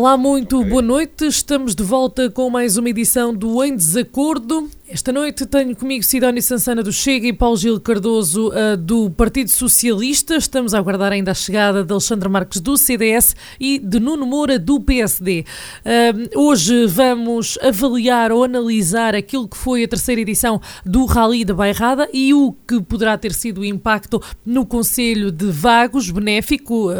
Olá, muito boa noite. Estamos de volta com mais uma edição do Em Desacordo. Esta noite tenho comigo Sidónio Sansana do Chega e Paulo Gil Cardoso uh, do Partido Socialista. Estamos a aguardar ainda a chegada de Alexandre Marques do CDS e de Nuno Moura do PSD. Uh, hoje vamos avaliar ou analisar aquilo que foi a terceira edição do Rally da Bairrada e o que poderá ter sido o impacto no Conselho de Vagos, benéfico uh,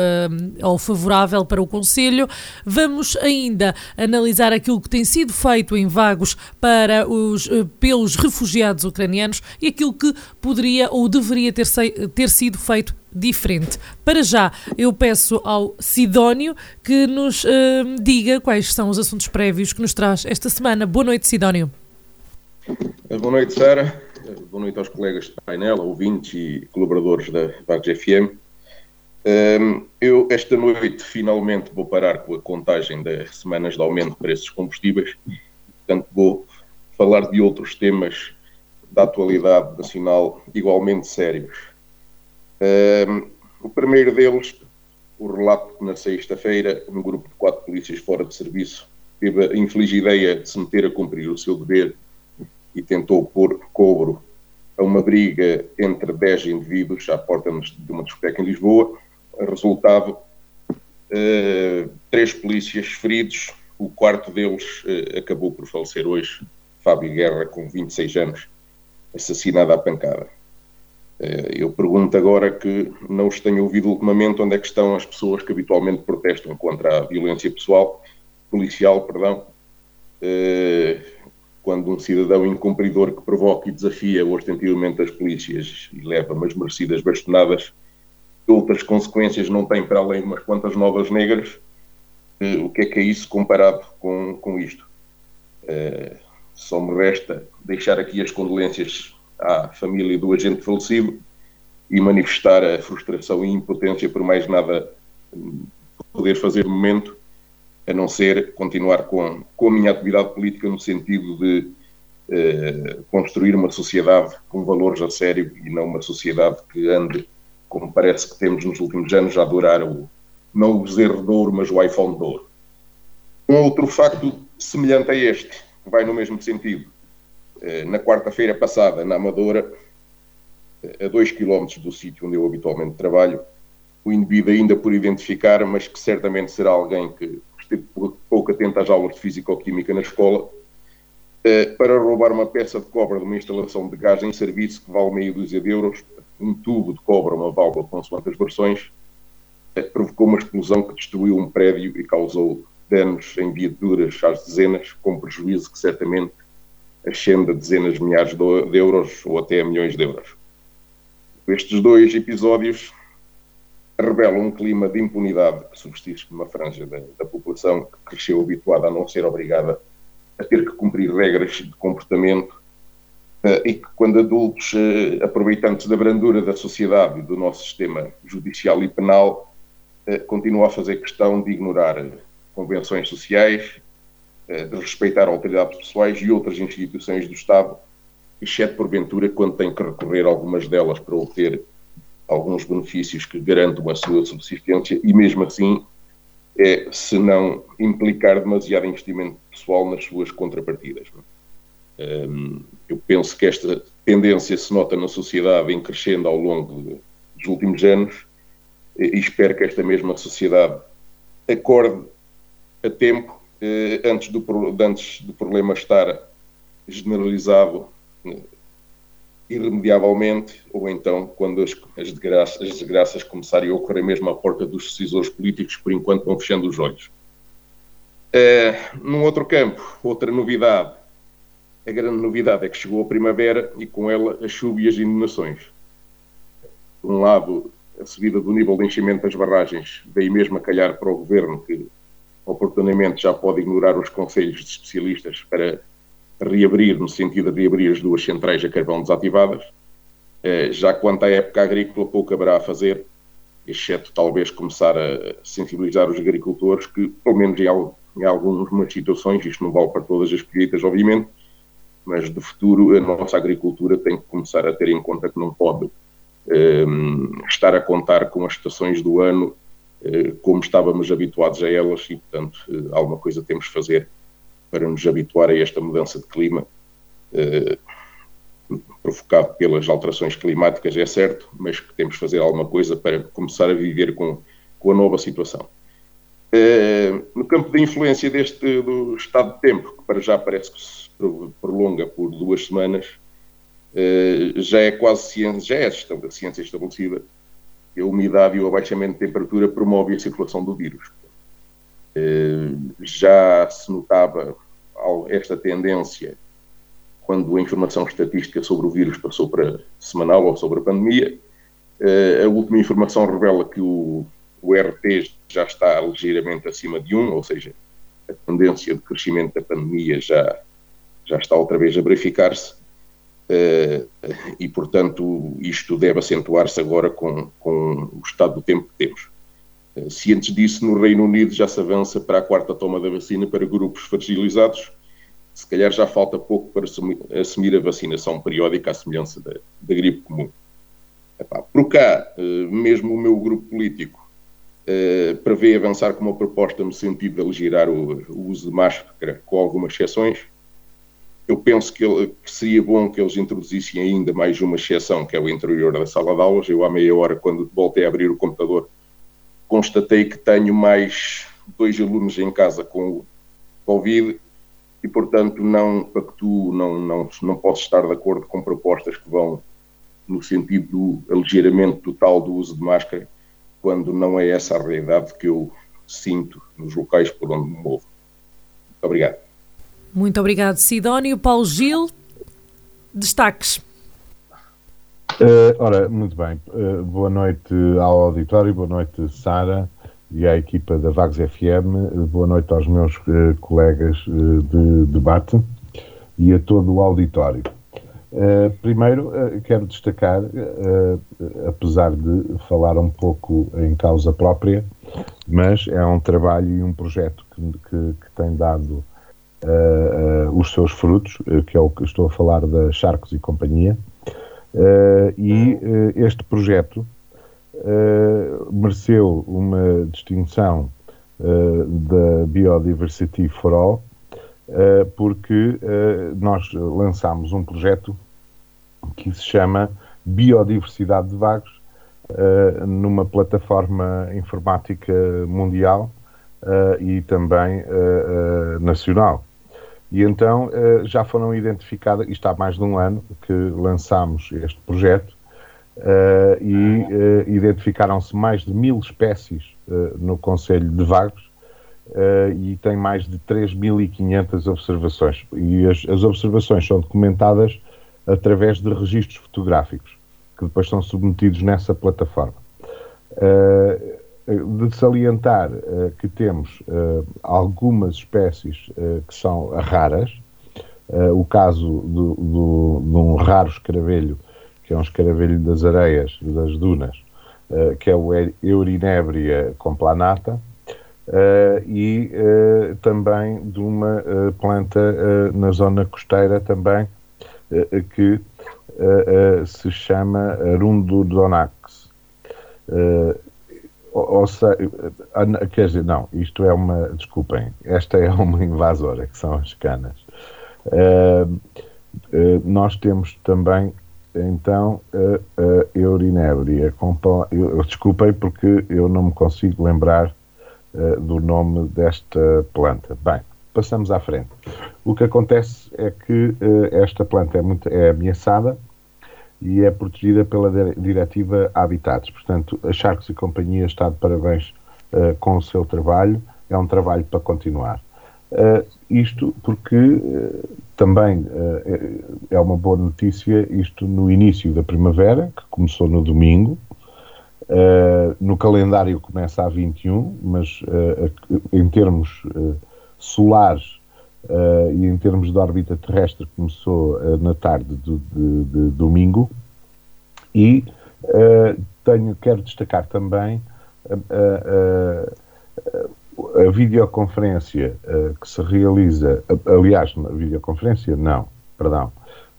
ou favorável para o Conselho. Vamos ainda analisar aquilo que tem sido feito em Vagos para os pelos refugiados ucranianos e aquilo que poderia ou deveria ter, ter sido feito diferente. Para já, eu peço ao Sidónio que nos uh, diga quais são os assuntos prévios que nos traz esta semana. Boa noite, Sidónio. Boa noite, Sara. Boa noite aos colegas de painel, ouvintes e colaboradores da Vagos FM. Um, eu, esta noite, finalmente vou parar com a contagem das semanas de aumento de preços combustíveis. Portanto, vou falar de outros temas da atualidade nacional igualmente sérios. Um, o primeiro deles, o relato que na sexta-feira um grupo de quatro polícias fora de serviço teve a infeliz ideia de se meter a cumprir o seu dever e tentou pôr cobro a uma briga entre dez indivíduos à porta de uma discoteca em Lisboa. Resultado, uh, três polícias feridos, o quarto deles uh, acabou por falecer hoje Fábio Guerra, com 26 anos, assassinado à pancada. Eh, eu pergunto agora que não os tenho ouvido ultimamente onde é que estão as pessoas que habitualmente protestam contra a violência pessoal, policial, perdão, eh, quando um cidadão incumpridor que provoca e desafia ostentativamente as polícias e leva umas merecidas bastonadas, outras consequências não tem para além de umas quantas novas negras, eh, o que é que é isso comparado com, com isto? Só me resta deixar aqui as condolências à família do agente falecido e manifestar a frustração e impotência por mais nada hum, poder fazer no momento, a não ser continuar com, com a minha atividade política no sentido de eh, construir uma sociedade com valores a sério e não uma sociedade que ande, como parece que temos nos últimos anos, a adorar o, não o bezerro de ouro, mas o iPhone de ouro. Um outro facto semelhante a este vai no mesmo sentido. Eh, na quarta-feira passada, na Amadora, eh, a dois quilómetros do sítio onde eu habitualmente trabalho, o indivíduo ainda por identificar, mas que certamente será alguém que esteve pouco atento às aulas de Físico-Química na escola, eh, para roubar uma peça de cobre de uma instalação de gás em serviço que vale meio dúzia de euros, um tubo de cobre, uma válvula consoante as versões, provocou uma explosão que destruiu um prédio e causou danos em viaturas às dezenas, com prejuízo que certamente ascende a dezenas de milhares de euros ou até a milhões de euros. Estes dois episódios revelam um clima de impunidade que subsiste numa franja da, da, população que cresceu habituada a não ser obrigada a ter que cumprir regras de comportamento uh, e que, quando adultos, uh, aproveitantes da brandura da sociedade e do nosso sistema judicial e penal, uh, continuam a fazer questão de ignorar convenções sociais, eh, de respeitar autoridades pessoais e outras instituições do Estado, exceto porventura quando tem que recorrer a algumas delas para obter alguns benefícios que garantam a sua subsistência e mesmo assim é se não implicar demasiado investimento pessoal nas suas contrapartidas. Um, eu penso que esta tendência se nota na sociedade em crescendo ao longo dos últimos anos e espero que esta mesma sociedade acorde a tempo eh, antes, do, antes do problema estar generalizado eh, irremediavelmente, ou então quando as, as, desgraças, as desgraças começarem a ocorrer mesmo à porta dos decisores políticos, por enquanto vão fechando os olhos. Eh, num outro campo, outra novidade, a grande novidade é que chegou a primavera e com ela a chuva e as inundações. Por um lado, a subida do nível de enchimento das barragens veio mesmo a calhar para o Governo, que oportunamente já pode ignorar os conselhos de especialistas para reabrir, no sentido de reabrir as duas centrais a carvão desativadas. Eh, já quanto à época agrícola, pouco haverá a fazer, exceto talvez começar a sensibilizar os agricultores que, pelo menos em, algumas situações, isto não vale para todas as colheitas, obviamente, mas de futuro a nossa agricultura tem que começar a ter em conta que não pode um, ehm, estar a contar com as estações do ano como estávamos habituados a elas e, portanto, uh, alguma coisa temos de fazer para nos habituar a esta mudança de clima uh, provocado pelas alterações climáticas, é certo, mas que temos de fazer alguma coisa para começar a viver com, com a nova situação. No campo da influência deste do estado de tempo, que para já parece que se prolonga por duas semanas, já é quase ciência, já é ciência estabelecida que a umidade e o abaixamento de temperatura promovem a circulação do vírus. Uh, já se notava esta tendência quando a informação estatística sobre o vírus passou para semanal ou sobre a pandemia. a última informação revela que o o RT já está ligeiramente acima de 1, ou seja, a tendência de crescimento da pandemia já, já está outra vez a verificar-se. Uh, e, portanto, isto deve acentuar-se agora com, com o estado do tempo que temos. Uh, se antes disso, no Reino Unido já se avança para a quarta toma da vacina para grupos fragilizados, se calhar já falta pouco para assumir, a vacinação periódica à semelhança da, da gripe comum. Epá, por cá, uh, mesmo o meu grupo político prevê avançar com uma proposta no sentido de aligerar o, o uso de máscara, com algumas exceções. Eu penso que, ele, que, seria bom que eles introduzissem ainda mais uma exceção, que é o interior da sala de aulas. Eu, à meia hora, quando voltei a abrir o computador, constatei que tenho mais dois alunos em casa com Covid e, portanto, não pactuo, não, não, não posso estar de acordo com propostas que vão no sentido do aligeiramento total do uso de máscara quando não é essa a realidade que eu sinto nos locais por onde me movo. Muito obrigado. Muito obrigado, Sidónio. Paulo Gil, destaques. Uh, ora, muito bem. Uh, boa noite ao auditório, boa noite, Sara, e à equipa da Vagos FM. Uh, boa noite aos meus colegas de debate e a todo o auditório. Uh, primeiro, uh, quero destacar, uh, apesar de falar um pouco em causa própria, mas é um trabalho e um projeto que, que, que tem dado os seus frutos, que é o que estou a falar da Charcos e Companhia, e este projeto mereceu uma distinção da Biodiversity for All, eh, porque eh, nós lançámos um projeto que se chama Biodiversidade de Vagos, eh, numa plataforma informática mundial e também nacional. E então já foram identificadas, isto há mais de um ano que lançámos este projeto, e identificaram-se mais de mil espécies no Conselho de Vagos, uh, e tem mais de 3.500 observações. E as, as, observações são documentadas através de registros fotográficos, que depois são submetidos nessa plataforma. Uh, de salientar uh, que temos algumas espécies que são raras, o caso do, do, de um raro escaravelho, que é um escaravelho das areias, das dunas, que é o Eurinébria complanata, Uh, e uh, também de uma uh, planta na zona costeira também que se chama Rundodonax. Ou seja, quer dizer, não, isto é uma, desculpem, esta é uma invasora, que são as canas. nós temos também então a, a Eurinébria. Desculpem porque eu não me consigo lembrar eh, do nome desta planta. Bem, passamos à frente. O que acontece é que uh, esta planta é, muito, é ameaçada e é protegida pela Diretiva Habitats. Portanto, a Charcos e Companhia está de parabéns uh, com o seu trabalho. É um trabalho para continuar. Uh, isto porque uh, também é uma boa notícia, isto no início da primavera, que começou no domingo, no calendário começa a 21, mas em termos uh, e em termos de órbita terrestre começou na tarde do, de, de domingo. E tenho, quero destacar também a videoconferência que se realiza, aliás, a videoconferência não, perdão,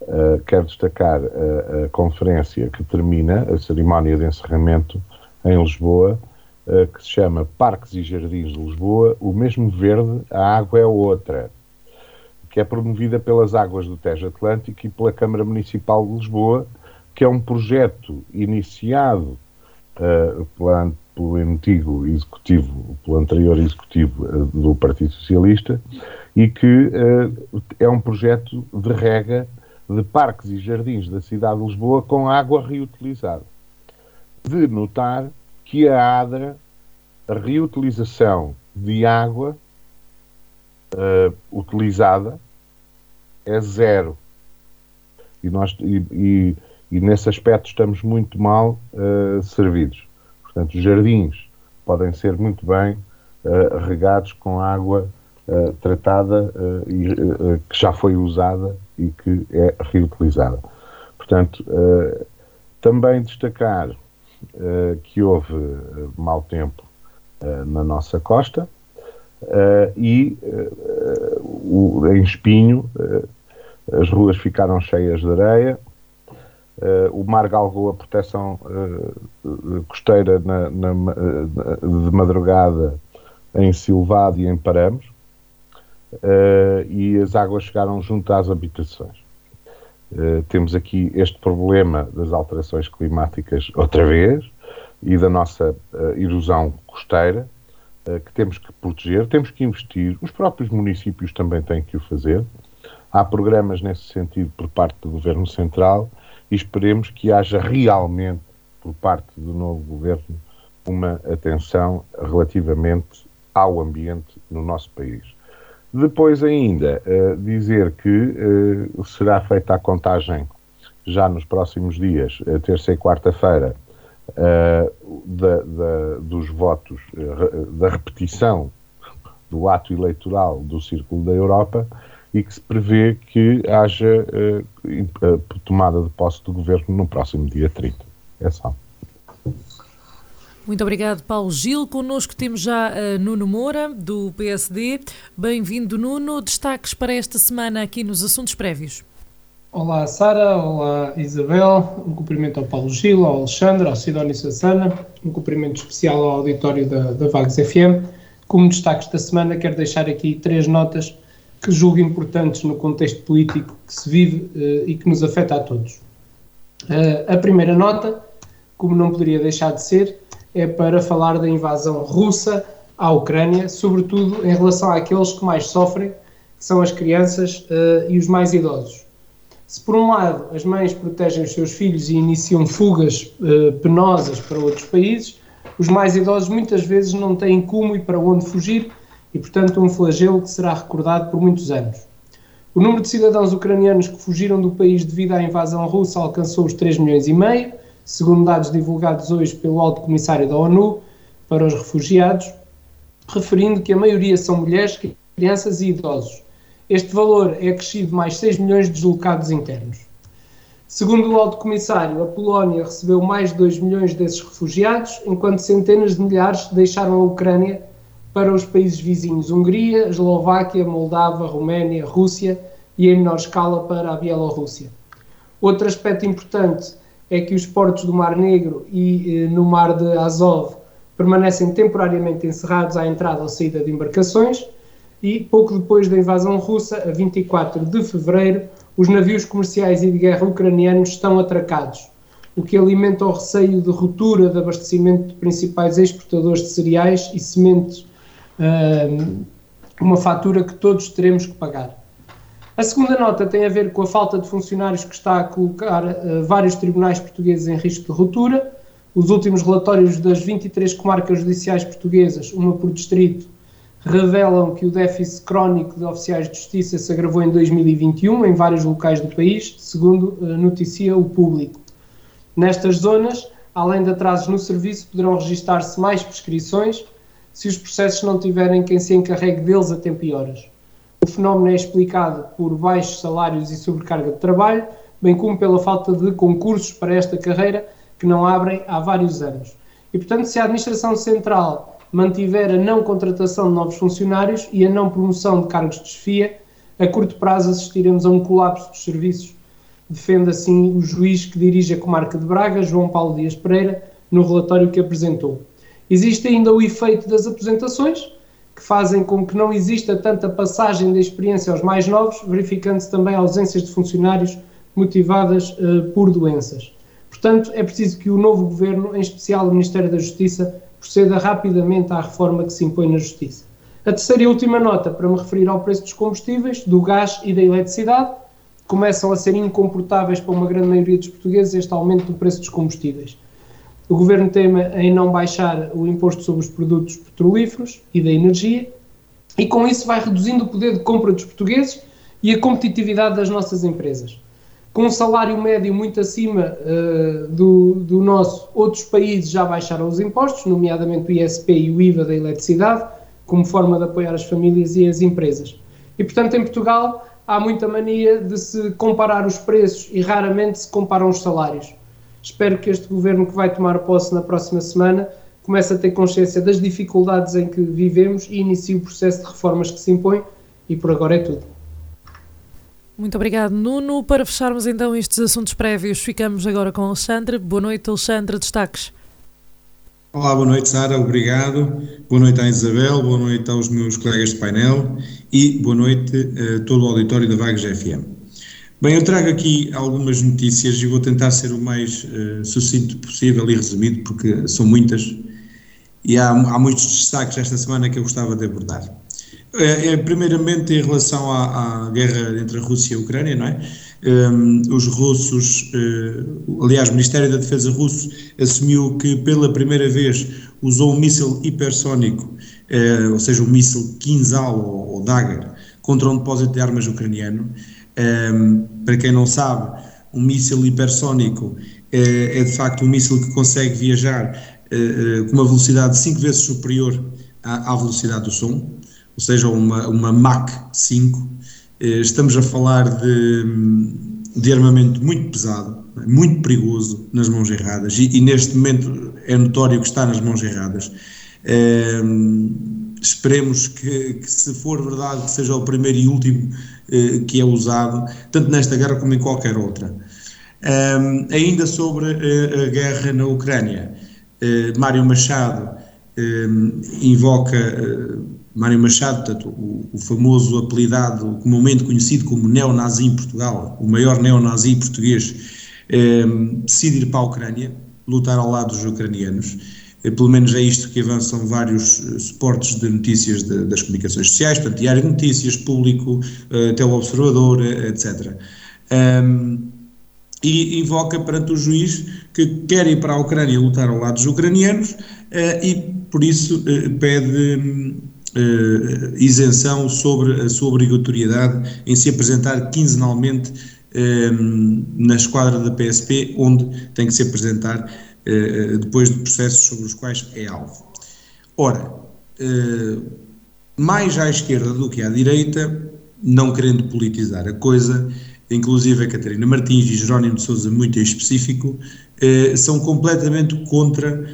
Uh, quero destacar a, a, conferência que termina, a cerimónia de encerramento em Lisboa, uh, que se chama Parques e Jardins de Lisboa, o mesmo verde, a água é outra, que é promovida pelas Águas do Tejo Atlântico e pela Câmara Municipal de Lisboa, que é um projeto iniciado uh, pelo antigo executivo, pelo anterior executivo do Partido Socialista, e que é um projeto de rega de parques e jardins da cidade de Lisboa com água reutilizada. De notar que a ADRA, a reutilização de água uh, utilizada é zero. E, nós, e, e, e, nesse aspecto estamos muito mal uh, servidos. Portanto, os jardins podem ser muito bem uh, regados com água tratada e que já foi usada e que é reutilizada. Portanto, uh, também destacar uh, que houve uh, mau tempo na nossa costa e o, em Espinho as ruas ficaram cheias de areia, o mar galgou a proteção costeira na, na, de madrugada em Silvado e em Paramos, uh, e as águas chegaram junto às habitações. Uh, temos aqui este problema das alterações climáticas outra vez e da nossa uh, erosão costeira, que temos que proteger, temos que investir, os próprios municípios também têm que o fazer. Há programas nesse sentido por parte do Governo Central e esperemos que haja realmente, por parte do novo Governo, uma atenção relativamente ao ambiente no nosso país. Depois ainda uh, dizer que uh, será feita a contagem já nos próximos dias, terça e quarta-feira, da, da, dos votos, da repetição do ato eleitoral do Círculo da Europa e que se prevê que haja tomada de posse do governo no próximo dia 30. É só. Muito obrigado, Paulo Gil. Connosco temos já uh, Nuno Moura, do PSD. Bem-vindo, Nuno. Destaques para esta semana aqui nos assuntos prévios. Olá, Sara. Olá, Isabel. Um cumprimento ao Paulo Gil, ao Alexandre, ao Sidónio Sassana. Um cumprimento especial ao auditório da, da Vagos FM. Como destaques da semana, quero deixar aqui três notas que julgo importantes no contexto político que se vive uh, e que nos afeta a todos. Uh, a primeira nota, como não poderia deixar de ser, é para falar da invasão russa à Ucrânia, sobretudo em relação àqueles que mais sofrem, que são as crianças uh, e os mais idosos. Se por um lado as mães protegem os seus filhos e iniciam fugas uh, penosas para outros países, os mais idosos muitas vezes não têm como e para onde fugir e, portanto, um flagelo que será recordado por muitos anos. O número de cidadãos ucranianos que fugiram do país devido à invasão russa alcançou os 3 milhões e meio, segundo dados divulgados hoje pelo Alto Comissário da ONU para os Refugiados, referindo que a maioria são mulheres, crianças e idosos. Este valor é acrescido mais 6 milhões de deslocados internos. Segundo o Alto Comissário, a Polónia recebeu mais de 2 milhões desses refugiados, enquanto centenas de milhares deixaram a Ucrânia para os países vizinhos Hungria, Eslováquia, Moldávia, Roménia, Rússia e, em menor escala, para a Bielorrússia. Outro aspecto importante é que os portos do Mar Negro e eh, no Mar de Azov permanecem temporariamente encerrados à entrada ou saída de embarcações e, pouco depois da invasão russa, a 24 de fevereiro, os navios comerciais e de guerra ucranianos estão atracados, o que alimenta o receio de ruptura de abastecimento de principais exportadores de cereais e sementes, uma fatura que todos teremos que pagar. A segunda nota tem a ver com a falta de funcionários que está a colocar uh, vários tribunais portugueses em risco de ruptura. Os últimos relatórios das 23 comarcas judiciais portuguesas, uma por distrito, revelam que o déficit crónico de oficiais de justiça se agravou em 2021 em vários locais do país, segundo uh, noticia o público. Nestas zonas, além de atrasos no serviço, poderão registar-se mais prescrições se os processos não tiverem quem se encarregue deles a tempo e horas. O fenómeno é explicado por baixos salários e sobrecarga de trabalho, bem como pela falta de concursos para esta carreira que não abrem há vários anos. E, portanto, se a Administração Central mantiver a não contratação de novos funcionários e a não promoção de cargos de chefia, a curto prazo assistiremos a um colapso dos serviços. Defende assim o juiz que dirige a comarca de Braga, João Paulo Dias Pereira, no relatório que apresentou. Existe ainda o efeito das aposentações, que fazem com que não exista tanta passagem da experiência aos mais novos, verificando-se também ausências de funcionários motivadas uh, por doenças. Portanto, é preciso que o novo governo, em especial o Ministério da Justiça, proceda rapidamente à reforma que se impõe na Justiça. A terceira e última nota, para me referir ao preço dos combustíveis, do gás e da eletricidade, começam a ser incomportáveis para uma grande maioria dos portugueses este aumento do preço dos combustíveis. O Governo teme em não baixar o imposto sobre os produtos petrolíferos e da energia, e com isso vai reduzindo o poder de compra dos portugueses e a competitividade das nossas empresas com um salário médio muito acima uh, do, do, nosso, outros países já baixaram os impostos, nomeadamente o ISP e o IVA da eletricidade, como forma de apoiar as famílias e as empresas. E, portanto, em Portugal há muita mania de se comparar os preços e raramente se comparam os salários. Espero que este governo que vai tomar posse na próxima semana comece a ter consciência das dificuldades em que vivemos e inicie o processo de reformas que se impõe. E por agora é tudo. Muito obrigado, Nuno. Para fecharmos então estes assuntos prévios, ficamos agora com Alexandre. Boa noite, Alexandre. Destaques. Olá, boa noite, Sara. Obrigado. Boa noite à Isabel, boa noite aos meus colegas de painel e boa noite a todo o auditório da Vagos FM. Bem, eu trago aqui algumas notícias e vou tentar ser o mais uh, sucinto possível e resumido, porque são muitas e há, há muitos destaques esta semana que eu gostava de abordar. É, é, primeiramente em relação à, à, guerra entre a Rússia e a Ucrânia, não é? Um, os russos, uh, aliás, o Ministério da Defesa russo assumiu que pela primeira vez usou um míssil hipersónico, uh, ou seja, um míssil Kinzhal ou, ou Dagger, contra um depósito de armas ucraniano. Um, para quem não sabe, um míssil hipersónico uh, é de facto um míssil que consegue viajar com uma velocidade cinco vezes superior à, à velocidade do som ou seja, uma, uma Mach 5. Eh, estamos a falar de, de armamento muito pesado, muito perigoso nas mãos erradas, e, e neste momento é notório que está nas mãos erradas. É, esperemos que, que, se for verdade, que seja o primeiro e último eh, que é usado, tanto nesta guerra como em qualquer outra. ainda sobre a, a guerra na Ucrânia, Mário Machado invoca Mário Machado, portanto, o, o, famoso apelidado, comumente conhecido como neonazi em Portugal, o maior neonazi português, eh, decide ir para a Ucrânia, lutar ao lado dos ucranianos. Eh, pelo menos é isto que avançam vários eh, suportes de notícias de, das comunicações sociais, portanto, Diário de Notícias, Público, eh, até o Observador, eh, etc. Um, e invoca perante o juiz que quer ir para a Ucrânia lutar ao lado dos ucranianos uh, e, por isso, pede uh, isenção sobre a sua obrigatoriedade em se apresentar quinzenalmente uh, na esquadra da PSP, onde tem que se apresentar uh, depois de processos sobre os quais é alvo. Ora, mais à esquerda do que à direita, não querendo politizar a coisa, inclusive a Catarina Martins e Jerónimo de Souza, muito em específico, são completamente contra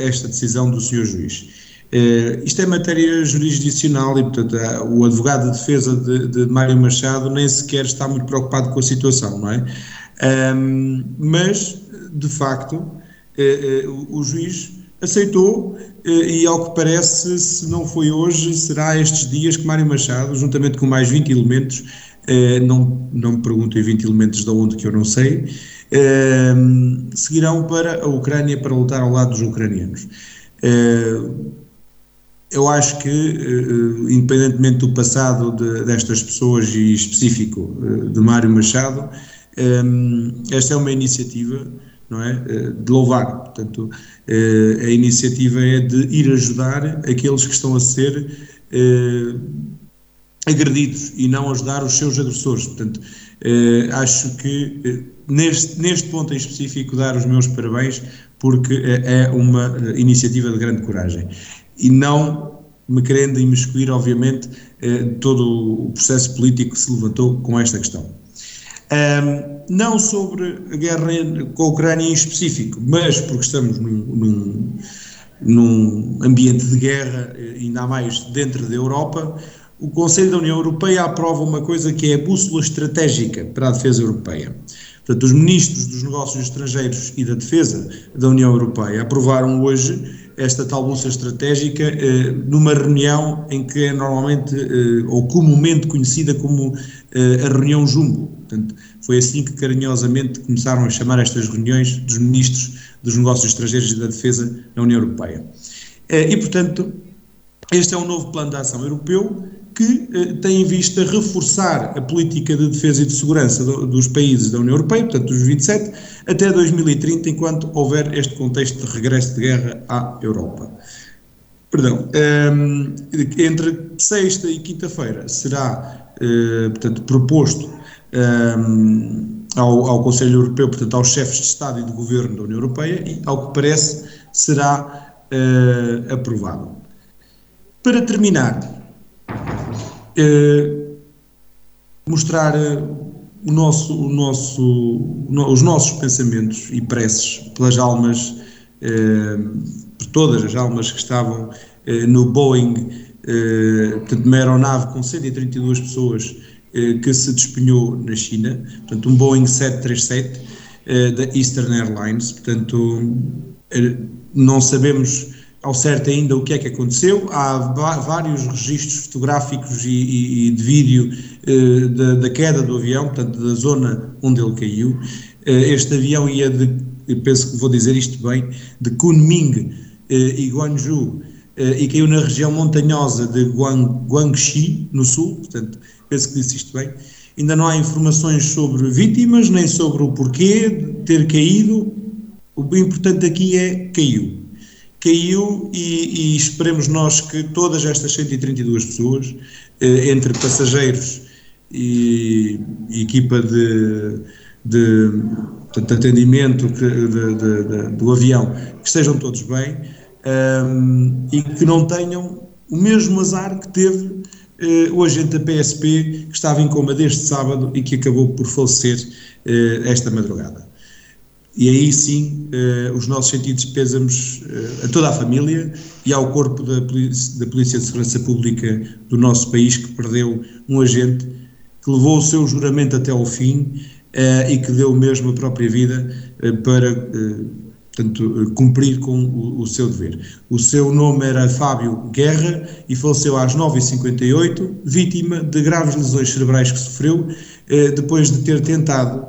esta decisão do Sr. Juiz. Uh, isto é matéria jurisdicional e, portanto, o advogado de defesa de, de, Mário Machado nem sequer está muito preocupado com a situação, não é? Um, mas, de facto, uh, uh, o, o, juiz aceitou e, ao que parece, se não foi hoje, será estes dias que Mário Machado, juntamente com mais 20 elementos, não, não me perguntem 20 elementos de onde que eu não sei, seguirão para a Ucrânia para lutar ao lado dos ucranianos. Uh, eu acho que, uh, independentemente do passado de, destas pessoas e específico uh, de Mário Machado, esta é uma iniciativa não é, de louvar. Portanto, a iniciativa é de ir ajudar aqueles que estão a ser agredidos e não ajudar os seus agressores. Portanto, acho que neste, neste ponto em específico dar os meus parabéns porque é uma iniciativa de grande coragem e não me querendo imiscuir, obviamente, todo o processo político que se levantou com esta questão. Um, não sobre a guerra com a Ucrânia em específico, mas porque estamos num, num, num ambiente de guerra, ainda mais dentro da Europa, o Conselho da União Europeia aprova uma coisa que é a bússola estratégica para a defesa europeia. Portanto, os ministros dos negócios estrangeiros e da defesa da União Europeia aprovaram hoje esta tal bússola estratégica eh, numa reunião em que é normalmente eh, ou comumente conhecida como eh, a reunião Jumbo. Portanto, foi assim que carinhosamente começaram a chamar estas reuniões dos ministros dos negócios estrangeiros e da defesa na União Europeia. E, portanto, este é um novo plano de ação europeu que eh, tem em vista reforçar a política de defesa e de segurança do, dos países da União Europeia, portanto dos 27, até 2030, enquanto houver este contexto de regresso de guerra à Europa. Perdão, ehm, entre sexta e quinta-feira será, uh, portanto, proposto ehm, ao, ao, Conselho Europeu, portanto, aos chefes de Estado e de Governo da União Europeia e, ao que parece, será uh, aprovado. Para terminar, eh, mostrar eh, o nosso, o nosso, no, os nossos pensamentos e preces pelas almas, eh, por todas as almas que estavam eh, no Boeing, eh, portanto, uma aeronave com 132 pessoas que se despenhou na China, portanto, um Boeing 737 eh, da Eastern Airlines, portanto, não sabemos ao certo ainda o que é que aconteceu. Há vários registros fotográficos e, e, e de vídeo eh, da, da, queda do avião, portanto, da zona onde ele caiu. Eh, este avião ia de, penso que vou dizer isto bem, de Kunming eh, e Guangzhou eh, e caiu na região montanhosa de Guang, Guangxi, no sul, portanto, penso que disse isto bem. Ainda não há informações sobre vítimas, nem sobre o porquê de ter caído. O importante aqui é caiu caiu e, e, esperemos nós que todas estas 132 pessoas, eh, entre passageiros e, equipa de, de, de atendimento de, do avião, que estejam todos bem um, ehm, e que não tenham o mesmo azar que teve eh, o agente da PSP que estava em coma desde sábado e que acabou por falecer eh, esta madrugada. E aí sim, eh, os nossos sentidos pésamos eh, a toda a família e ao corpo da Polícia, da Polícia de Segurança Pública do nosso país que perdeu um agente que levou o seu juramento até ao fim eh, e que deu mesmo a própria vida para portanto, cumprir com o, o, seu dever. O seu nome era Fábio Guerra e faleceu às 9h58, vítima de graves lesões cerebrais que sofreu depois de ter tentado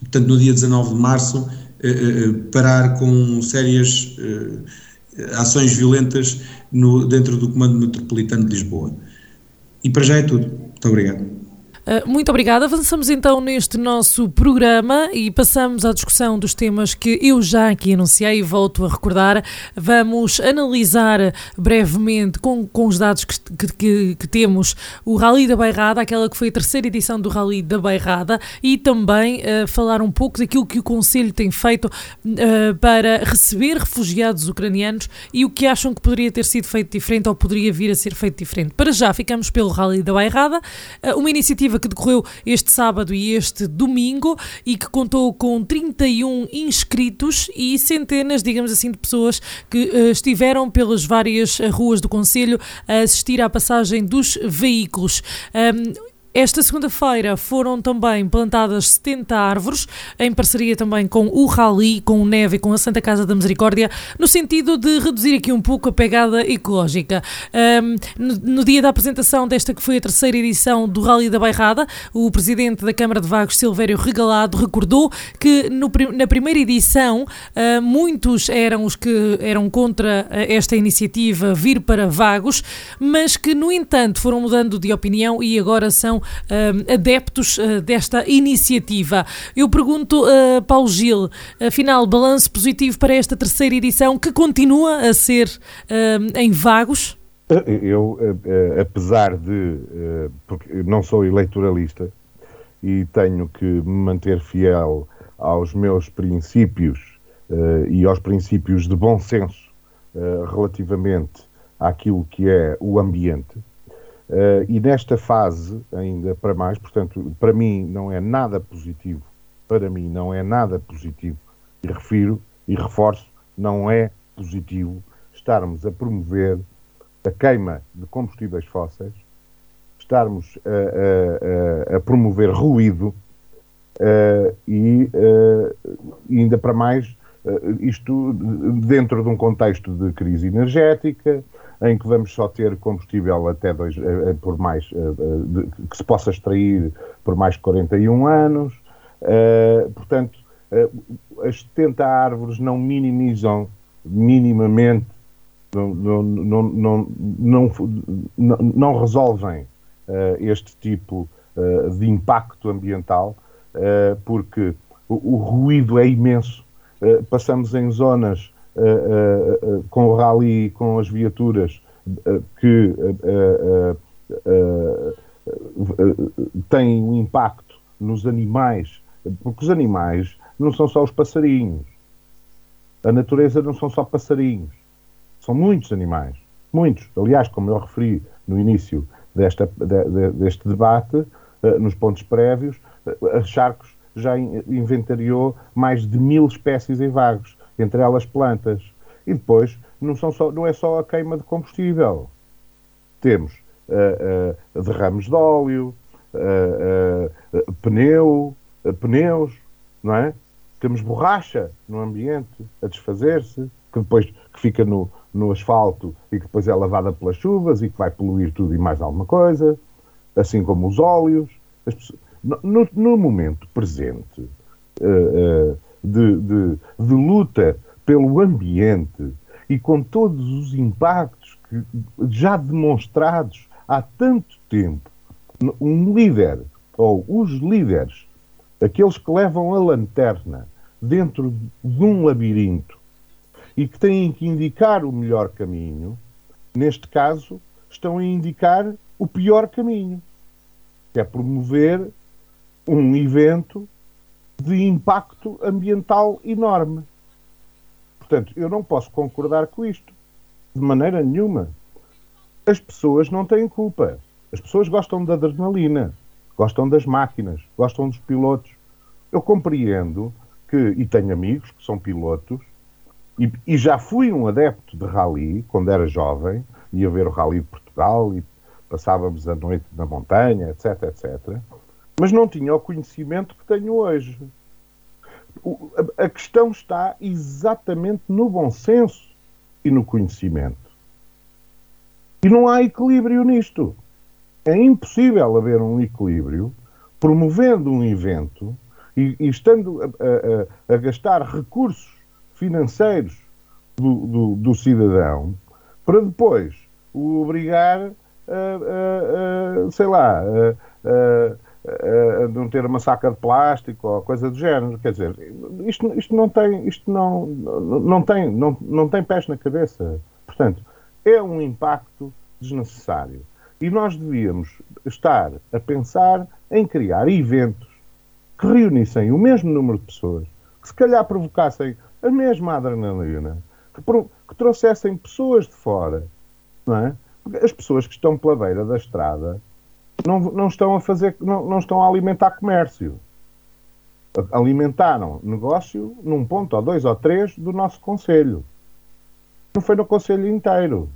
portanto, no dia 19 de março, eh, eh, parar com sérias eh, ações violentas no, dentro do Comando Metropolitano de Lisboa. E para já é tudo. Muito obrigado. Ah, muito obrigada. Avançamos então neste nosso programa e passamos à discussão dos temas que eu já aqui anunciei e volto a recordar. Vamos analisar brevemente, com, com os dados que, que, que temos, o Rally da Bairrada, aquela que foi a terceira edição do Rally da Bairrada, e também uh, falar um pouco daquilo que o Conselho tem feito uh, para receber refugiados ucranianos e o que acham que poderia ter sido feito diferente ou poderia vir a ser feito diferente. Para já, ficamos pelo Rally da Bairrada, uh, uma iniciativa que decorreu este sábado e este domingo e que contou com 31 inscritos e centenas, digamos assim, de pessoas que uh, estiveram pelas várias eh, ruas do Conselho a assistir à passagem dos veículos. Um, esta segunda-feira foram também plantadas 70 árvores, em parceria também com o Rally, com o Neve e com a Santa Casa da Misericórdia, no sentido de reduzir aqui um pouco a pegada ecológica. Um, no, dia da apresentação desta que foi a terceira edição do Rally da Bairrada, o presidente da Câmara de Vagos, Silvério Regalado, recordou que no, na primeira edição uh, muitos eram os que eram contra esta iniciativa vir para Vagos, mas que, no entanto, foram mudando de opinião e agora são adeptos uh, desta iniciativa. Eu pergunto uh, Paulo Gil, afinal, balanço positivo para esta terceira edição que continua a ser em vagos? Eu, apesar de, porque não sou eleitoralista, e tenho que me manter fiel aos meus princípios e aos princípios de bom senso relativamente àquilo que é o ambiente. Uh, e nesta fase, ainda para mais, portanto, para mim não é nada positivo, para mim não é nada positivo, e refiro e reforço, não é positivo estarmos a promover a queima de combustíveis fósseis, estarmos a, a, a promover ruído uh, e uh, ainda para mais isto dentro de um contexto de crise energética em que vamos só ter combustível até dois, por mais de, que se possa extrair por mais de 41 anos portanto as 70 árvores não minimizam minimamente não, não, não, não, não, resolvem este tipo de impacto ambiental, porque o, ruído é imenso. passamos em zonas com o rally, com as viaturas, que têm um impacto nos animais, porque os animais não são só os passarinhos. A natureza não são só passarinhos. São muitos animais. Muitos. Aliás, como eu referi no início desta, de, de, deste debate, nos pontos prévios, a Charcos já in, inventariou mais de mil espécies em vagos, entre elas plantas. E depois, não, são só, não é só a queima de combustível. Temos uh, derrames de óleo, pneu, pneus, não é? Temos borracha no ambiente a desfazer-se, que depois que fica no, no asfalto e que depois é lavada pelas chuvas e que vai poluir tudo e mais alguma coisa, assim como os óleos. Pessoas, no, no, momento presente uh, uh, de, de, de, luta pelo ambiente e com todos os impactos que, já demonstrados há tanto tempo, um líder ou os líderes, aqueles que levam a lanterna dentro de um labirinto e que têm que indicar o melhor caminho, neste caso, estão a indicar o pior caminho, que é promover um evento de impacto ambiental enorme. Portanto, eu não posso concordar com isto, de maneira nenhuma. As pessoas não têm culpa. As pessoas gostam da adrenalina, gostam das máquinas, gostam dos pilotos. Eu compreendo que, e tenho amigos que são pilotos, e, e, já fui um adepto de rally quando era jovem, ia ver o rally de Portugal e passávamos a noite na montanha, etc, etc. Mas não tinha o conhecimento que tenho hoje. A, questão está exatamente no bom senso e no conhecimento. E não há equilíbrio nisto. É impossível haver um equilíbrio promovendo um evento e, e estando a, a, a gastar recursos financeiros do, do, do cidadão para depois o obrigar a, a, a sei lá, a, a, não ter uma saca de plástico ou coisa do género. Quer dizer, isto, isto não tem, isto não, não, tem, não, não tem pés na cabeça. Portanto, é um impacto desnecessário. E nós devíamos estar a pensar em criar eventos que reunissem o mesmo número de pessoas, que se calhar provocassem a mesma adrenalina, que, que trouxessem pessoas de fora, não é? Porque as pessoas que estão pela beira da estrada não, não estão a fazer, não, não estão a alimentar comércio. Alimentaram negócio num ponto, ou dois, ou três do nosso Conselho. Não foi no Conselho inteiro.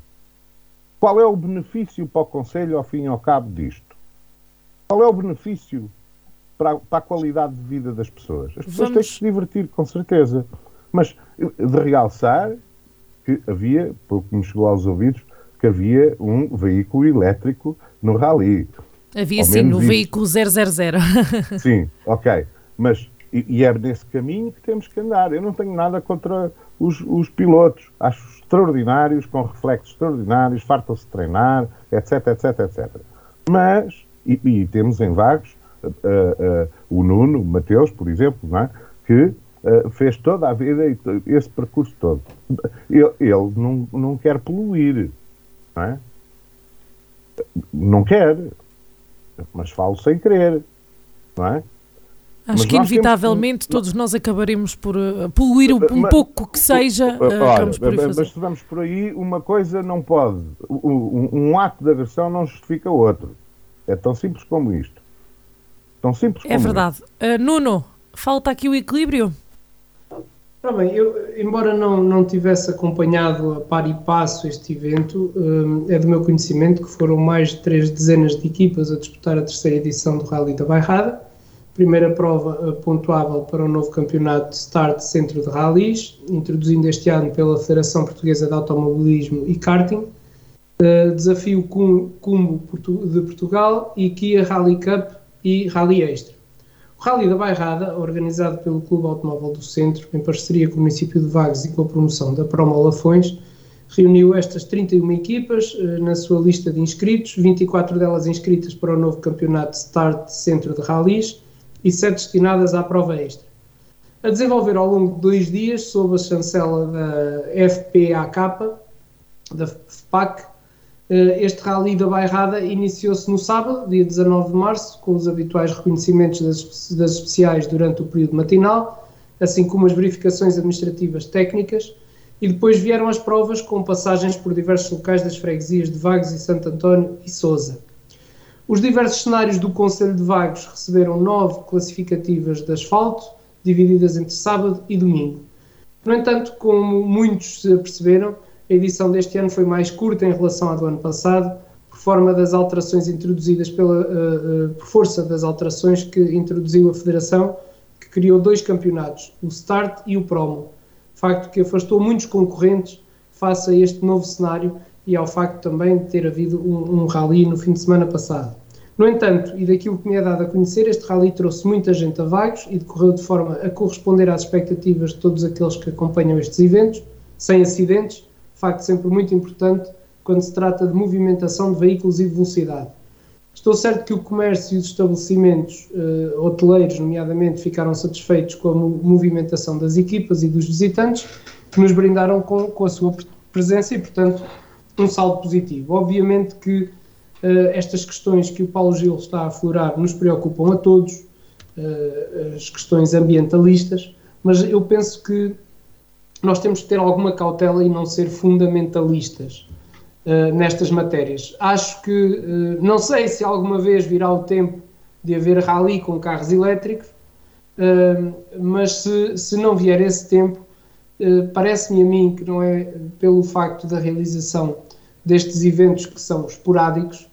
Qual é o benefício para o Conselho ao fim e ao cabo disto? Qual é o benefício para a, para a qualidade de vida das pessoas? As pessoas Vamos... têm que se divertir, com certeza. Mas de realçar que havia, pouco me chegou aos ouvidos, que havia um veículo elétrico no rally. Havia sim, no isso. veículo 000. sim, ok. Mas, e, e, é nesse caminho que temos que andar. Eu não tenho nada contra os, os pilotos. Acho extraordinários, com reflexos extraordinários, fartam-se de treinar, etc, etc, etc. Mas, e, e temos em vagos uh, uh, o Nuno, o Mateus, por exemplo, é? que Uh, fez toda a vida esse percurso todo. Ele, ele não, não quer poluir, não é? Não quer, mas falo sem querer. não é? Acho mas que inevitavelmente temos... todos nós acabaremos por uh, poluir um, um pouco que seja. Uh, Olha, mas se vamos por aí, uma coisa não pode. Um, um, ato de agressão não justifica outro. É tão simples como isto. Tão simples é como É verdade. Uh, Nuno, falta aqui o equilíbrio? Ora bem, eu, embora não, não tivesse acompanhado a par e passo este evento, é do meu conhecimento que foram mais de três dezenas de equipas a disputar a terceira edição do Rally da Bairrada primeira prova pontuável para o novo campeonato Start Centro de Rallys, introduzindo este ano pela Federação Portuguesa de Automobilismo e Karting, uh, Desafio Cumbo de Portugal e Kia Rally Cup e Rally Extra. Rally da Bairrada, organizado pelo Clube Automóvel do Centro, em parceria com o município de Vagos e com a promoção da Promo Lafões, reuniu estas 31 equipas uh, na sua lista de inscritos, 24 delas inscritas para o novo campeonato Start Centro de Rallys, e sete destinadas à prova extra. A desenvolver ao longo de dois dias, sob a chancela da FPAK, da FPAC, eh, este Rally da Bairrada iniciou-se no sábado, dia 19 de março, com os habituais reconhecimentos das, das especiais durante o período matinal, assim como as verificações administrativas técnicas, e depois vieram as provas com passagens por diversos locais das freguesias de Vagos e Santo António e Sousa. Os diversos cenários do Conselho de Vagos receberam nove classificativas de asfalto, divididas entre sábado e domingo. No entanto, como muitos se perceberam, a edição deste ano foi mais curta em relação à do ano passado, por forma das alterações introduzidas pela, uh, uh, por força das alterações que introduziu a Federação, que criou dois campeonatos, o Start e o Promo, facto que afastou muitos concorrentes face a este novo cenário e ao facto também de ter havido um, um rally no fim de semana passado. No entanto, e daquilo que me é dado a conhecer, este rally trouxe muita gente a Vagos e decorreu de forma a corresponder às expectativas de todos aqueles que acompanham estes eventos, sem acidentes, facto sempre muito importante quando se trata de movimentação de veículos e de velocidade. Estou certo que o comércio e os estabelecimentos uh, hoteleiros, nomeadamente, ficaram satisfeitos com a movimentação das equipas e dos visitantes, que nos brindaram com, com a sua presença e, portanto, um saldo positivo. Obviamente que uh, estas questões que o Paulo Gil está a aflorar nos preocupam a todos, uh, as questões ambientalistas, mas eu penso que nós temos que ter alguma cautela e não ser fundamentalistas uh, nestas matérias. Acho que, não sei se alguma vez virá o tempo de haver rally com carros elétricos, mas se, se não vier esse tempo, parece-me a mim que não é pelo facto da realização destes eventos que são esporádicos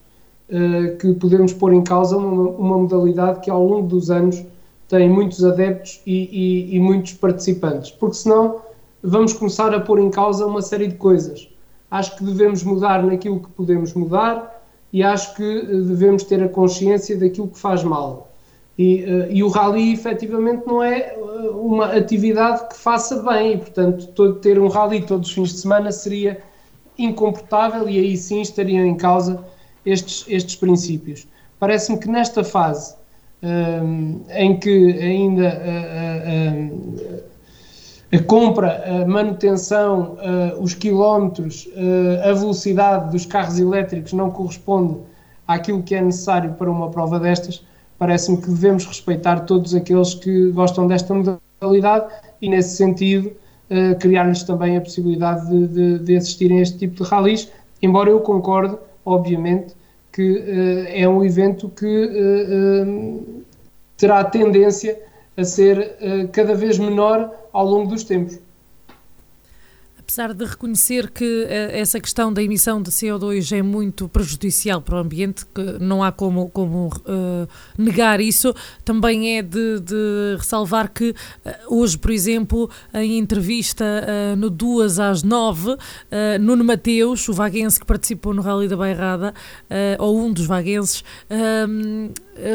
uh, que podemos pôr em causa uma, uma, modalidade que ao longo dos anos tem muitos adeptos e, e, e muitos participantes, porque senão vamos começar a pôr em causa uma série de coisas. Acho que devemos mudar naquilo que podemos mudar e acho que eh, devemos ter a consciência daquilo que faz mal. E, uh, e, o rally efetivamente não é eh, uma atividade que faça bem, e portanto todo, ter um rally todos os fins de semana seria incomportável e aí sim estariam em causa estes, estes princípios. Parece-me que nesta fase um, em que ainda a, a, a, a compra, a manutenção, uh, os quilómetros, uh, a velocidade dos carros elétricos não corresponde àquilo que é necessário para uma prova destas, parece-me que devemos respeitar todos aqueles que gostam desta modalidade e, nesse sentido, criar-lhes também a possibilidade de, de, de, assistirem a este tipo de ralis, embora eu concorde, obviamente, que é um evento que terá tendência a ser cada vez menor ao longo dos tempos. Apesar de reconhecer que eh, essa questão da emissão de CO2 é muito prejudicial para o ambiente, que não há como, como uh, negar isso, também é de, de ressalvar que uh, hoje, por exemplo, em entrevista uh, no 2 às 9, Nuno Mateus, o vaguense que participou no Rally da Bairrada, ou um dos vaguenses,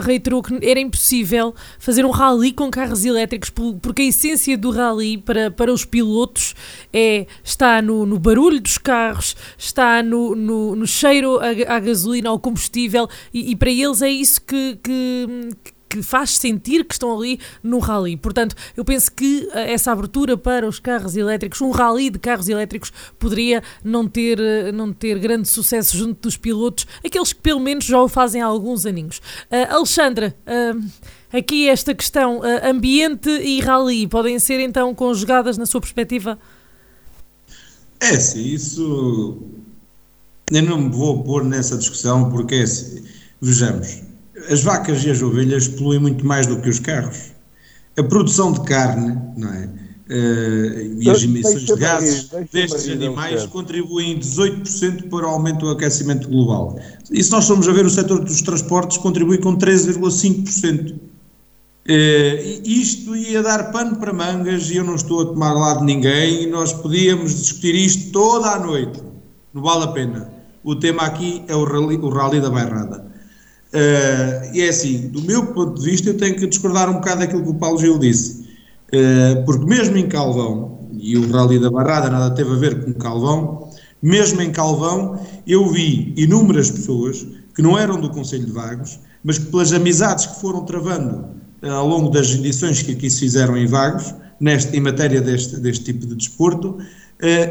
reiterou que era impossível fazer um rally com carros elétricos, porque a essência do rally para, para os pilotos é está no, no barulho dos carros, está no, no, no cheiro à, à, gasolina, ao combustível, e, e, para eles é isso que, que, que faz sentir que estão ali no rally. Portanto, eu penso que eh, essa abertura para os carros elétricos, um rally de carros elétricos, poderia não ter, eh, não ter grande sucesso junto dos pilotos, aqueles que pelo menos já o fazem há alguns aninhos. Uh, Alexandra, uh, aqui esta questão, uh, ambiente e rally, podem ser então conjugadas na sua perspectiva? É, sim, isso eu não me vou pôr nessa discussão porque, é vejamos, as vacas e as ovelhas poluem muito mais do que os carros. A produção de carne, não é? Uh, e as emissões de gases destes animais contribuem 18% para o aumento do aquecimento global. E se nós formos a ver o setor dos transportes, contribui com 13,5%. Uh, eh, isto ia dar pano para mangas e eu não estou a tomar lado de ninguém e nós podíamos discutir isto toda a noite. Não vale a pena. O tema aqui é o rally, o rally da bairrada. Uh, e é assim, do meu ponto de vista, eu tenho que discordar um bocado daquilo que o Paulo Gil disse. Uh, porque mesmo em Calvão, e o rally da Barrada nada teve a ver com Calvão, mesmo em Calvão, eu vi inúmeras pessoas que não eram do Conselho de Vagos, mas que pelas amizades que foram travando uh, ao longo das edições que aqui se fizeram em Vagos, neste, em matéria deste, deste tipo de desporto,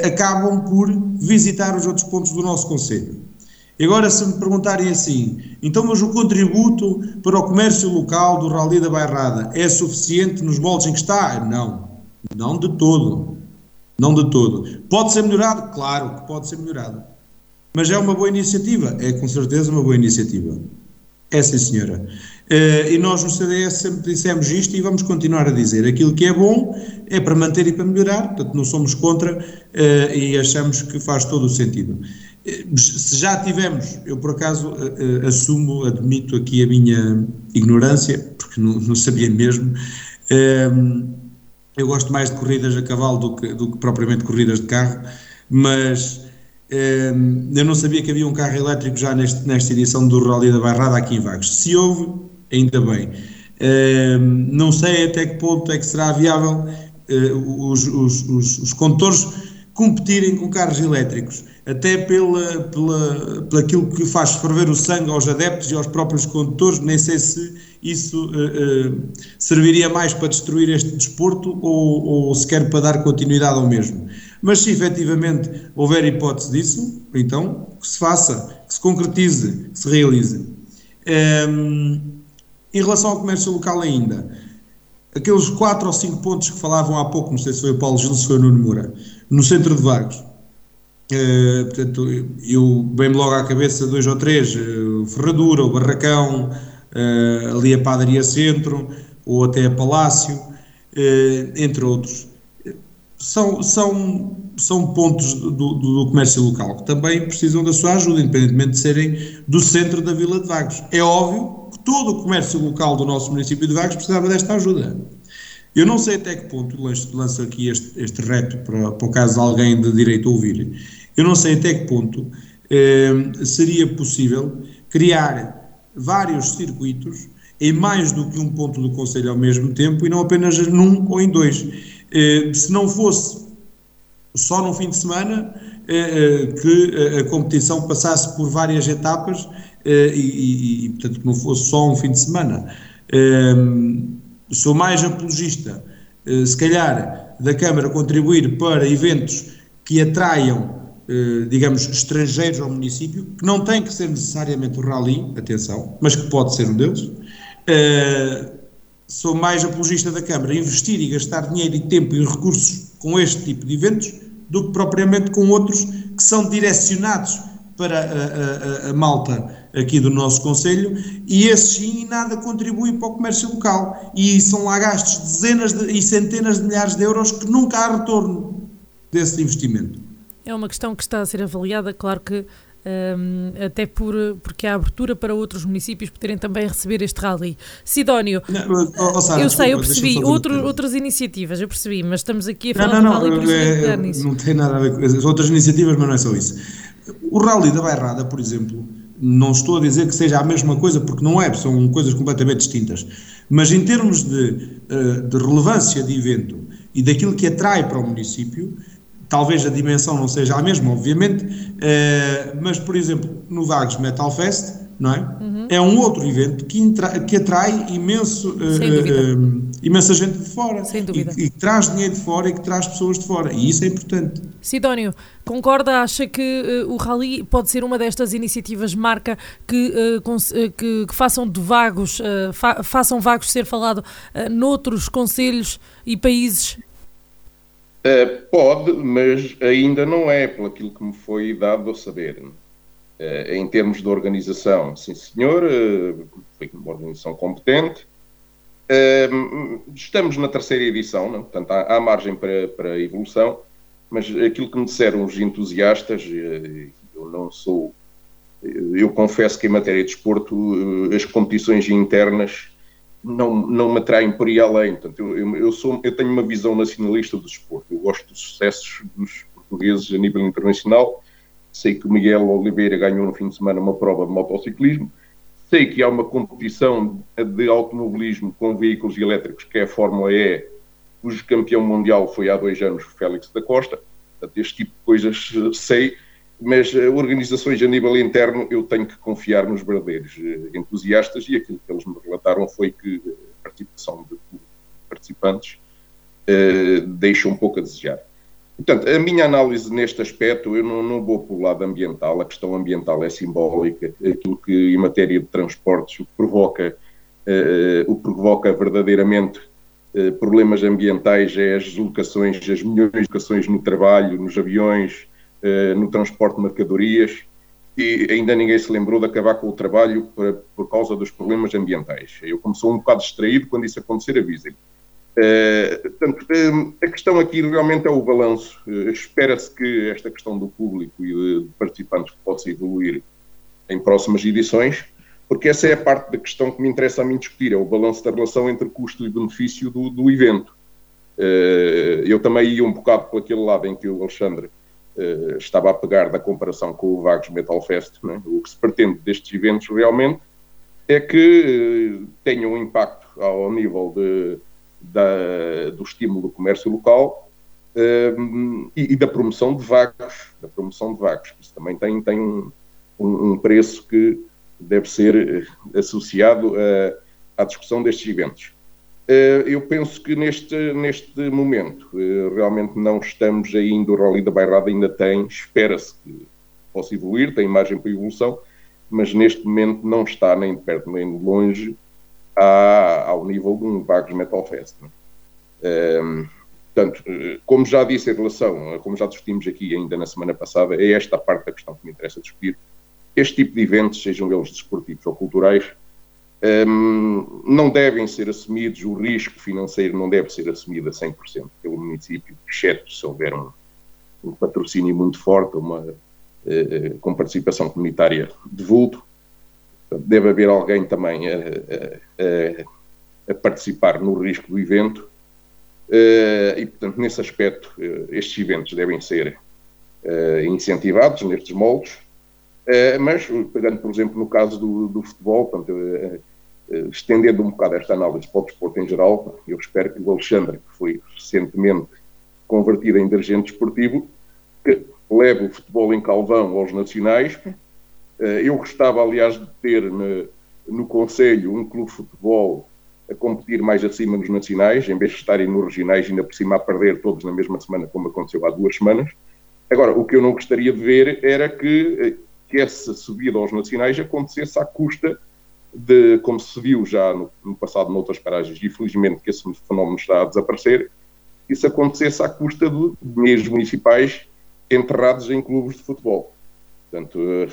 acabam por visitar os outros pontos do nosso Conselho. E agora, se me perguntarem assim, então, mas o contributo para o comércio local do Rally da Bairrada é suficiente nos moldes em que está? Não, não de todo. Não de todo. Pode ser melhorado? Claro que pode ser melhorado. Mas é uma boa iniciativa? É com certeza uma boa iniciativa. É sim, senhora. Uh, e nós no CDS sempre dissemos isto e vamos continuar a dizer. Aquilo que é bom é para manter e para melhorar, portanto não somos contra uh, e achamos que faz todo o sentido. Se já tivemos, eu por acaso assumo, admito aqui a minha ignorância, porque não, não sabia mesmo, eu gosto mais de corridas a cavalo do que, do que propriamente corridas de carro, mas Ehm, eu não sabia que havia um carro elétrico já neste, nesta edição do Rally da Bairrada aqui em Vagos. Se houve, ainda bem. Ehm, não sei até que ponto é que será viável eh, os, os, os, os condutores competirem com carros elétricos, até pela, pela, aquilo que faz ferver o sangue aos adeptos e aos próprios condutores, nem sei se isso uh, uh, serviria mais para destruir este desporto ou, ou sequer para dar continuidade ao mesmo. Mas se efetivamente houver hipótese disso, então que se faça, que se concretize, que se realize. Um, ehm, em relação ao comércio local ainda, aqueles quatro ou cinco pontos que falavam há pouco, não sei se foi o Paulo Gil, se foi o Nuno Moura, no centro de Vagos, uh, portanto, eu bem-me logo à cabeça dois ou três, uh, Ferradura, o Barracão, uh, ali a Padaria Centro, ou até a Palácio, entre outros são, são, são pontos do, do, do, comércio local que também precisam da sua ajuda, independentemente de serem do centro da Vila de Vagos. É óbvio que todo o comércio local do nosso município de Vagos precisava desta ajuda. Eu não sei até que ponto, lanço aqui este, este reto para, para o caso de alguém de direito ouvir, eu não sei até que ponto eh, seria possível criar vários circuitos em mais do que um ponto do Conselho ao mesmo tempo e não apenas num ou em dois. Eh, se não fosse só no fim de semana eh, eh, que a competição passasse por várias etapas e, e, portanto, que não fosse só um fim de semana. Sou mais apologista, se calhar, da Câmara contribuir para eventos que atraiam, digamos, estrangeiros ao município, que não tem que ser necessariamente o rally, atenção, mas que pode ser um deles. Sou mais apologista da Câmara investir e gastar dinheiro e tempo e recursos com este tipo de eventos do que propriamente com outros que são direcionados para a, a, a malta aqui do nosso Conselho e esses sim nada contribuem para o comércio local e são lá gastos dezenas de, e centenas de milhares de euros que nunca há retorno desse investimento. É uma questão que está a ser avaliada, claro que um, até por, porque há abertura para outros municípios poderem também receber este rally. Sidónio, não, oh, Sara, eu sei, eu percebi outro, outras iniciativas, eu percebi, mas estamos aqui a falar não, não, do rally é, é. Não tem nada a ver com as outras iniciativas, mas não é só isso. O rally da Bairrada, por exemplo, não estou a dizer que seja a mesma coisa, porque não é, são coisas completamente distintas. Mas em termos de, eh, de relevância de evento e daquilo que atrai para o município, Talvez a dimensão não seja a mesma, obviamente, uh, mas, por exemplo, no Vagos Metal Fest, não é? Uhum. É um outro evento que, que atrai imenso, uh, uh, imensa gente de fora. Sem dúvida. E, e que traz dinheiro de fora e que traz pessoas de fora. E isso é importante. Sidónio, concorda? Acha que uh, o Rally pode ser uma destas iniciativas marca que, que, que, façam de vagos, fa façam vagos ser falado noutros conselhos e países Uh, pode, mas ainda não é, pelo aquilo que me foi dado a saber. Uh, em termos de organização, sim senhor, uh, foi uma organização competente. Estamos na terceira edição, não? portanto há, há margem para, para evolução, mas aquilo que me disseram os entusiastas, eu não sou. Eu confesso que em matéria de desporto, as competições internas não, não me atraem por aí além. Portanto, eu, eu, sou, eu tenho uma visão nacionalista do desporto. Eu gosto dos sucessos dos portugueses a nível internacional. Sei que o Miguel Oliveira ganhou no fim de semana uma prova de motociclismo. Sei que há uma competição de automobilismo com veículos elétricos, que é a Fórmula E, cujo campeão mundial foi há dois anos Félix da Costa. Portanto, este tipo de coisas sei mas uh, organizações a nível interno eu tenho que confiar nos verdadeiros uh, entusiastas e aquilo que eles me relataram foi que a participação de participantes uh, deixa um pouco a desejar. Portanto, a minha análise neste aspecto, eu não, não vou para o lado ambiental, a questão ambiental é simbólica, aquilo que em matéria de transportes o que provoca, o que provoca verdadeiramente problemas ambientais é as deslocações, as milhões de deslocações no trabalho, nos aviões, eh, no transporte de mercadorias e ainda ninguém se lembrou de acabar com o trabalho por, por causa dos problemas ambientais. Eu, sou um bocado distraído, quando isso acontecer, avisem. Uh, portanto, a questão aqui realmente é o balanço. Uh, Espera-se que esta questão do público e de participantes possa evoluir em próximas edições, porque essa é a parte da questão que me interessa a mim discutir, é o balanço da relação entre custo e benefício do, do evento. Eu também ia um bocado por aquele lado em que o Alexandre estava a pegar da comparação com o Vagos Metal Fest. Né? O que se pretende destes eventos realmente é que tenham um impacto ao nível de, da, do estímulo do comércio local uh, e, e, da promoção de vagos, da promoção de vagos. Isso também tem, tem um, um, preço que deve ser associado a, à discussão destes eventos. Eh, eu penso que neste, neste momento eh, realmente não estamos ainda, o Rally da Bairrada ainda tem, espera-se que possa evoluir, tem margem para evolução, mas neste momento não está nem de perto nem de longe ao nível de um Vagos Metal Fest. Um, portanto, eh, como já disse em relação, como já discutimos aqui ainda na semana passada, é esta parte da questão que me interessa discutir. Este tipo de eventos, sejam eles desportivos ou culturais, um, não devem ser assumidos, o risco financeiro não deve ser assumido a 100% pelo município, exceto se houver um, um patrocínio muito forte, uma, uh, com participação comunitária de vulto. Deve haver alguém também a, a, a participar no risco do evento. Uh, e, portanto, nesse aspecto, uh, estes eventos devem ser incentivados nestes moldes. mas, pegando, por exemplo, no caso do, do futebol, portanto, eh, estendendo um bocado esta análise para o desporto em geral, eu espero que o Alexandre, que foi recentemente convertido em dirigente desportivo, que leve o futebol em Calvão aos nacionais. Eh, eu gostava, aliás, de ter no, no Conselho um clube de futebol a competir mais acima nos nacionais, em vez de estarem nos regionais, ainda por cima a perder todos na mesma semana, como aconteceu há duas semanas. Agora, o que eu não gostaria de ver era que, eh, que essa subida aos nacionais acontecesse à custa de, como se viu já no, no passado noutras paragens, e felizmente que esse fenómeno está a desaparecer, isso acontecesse à custa de dinheiros municipais enterrados em clubes de futebol. Portanto, eh,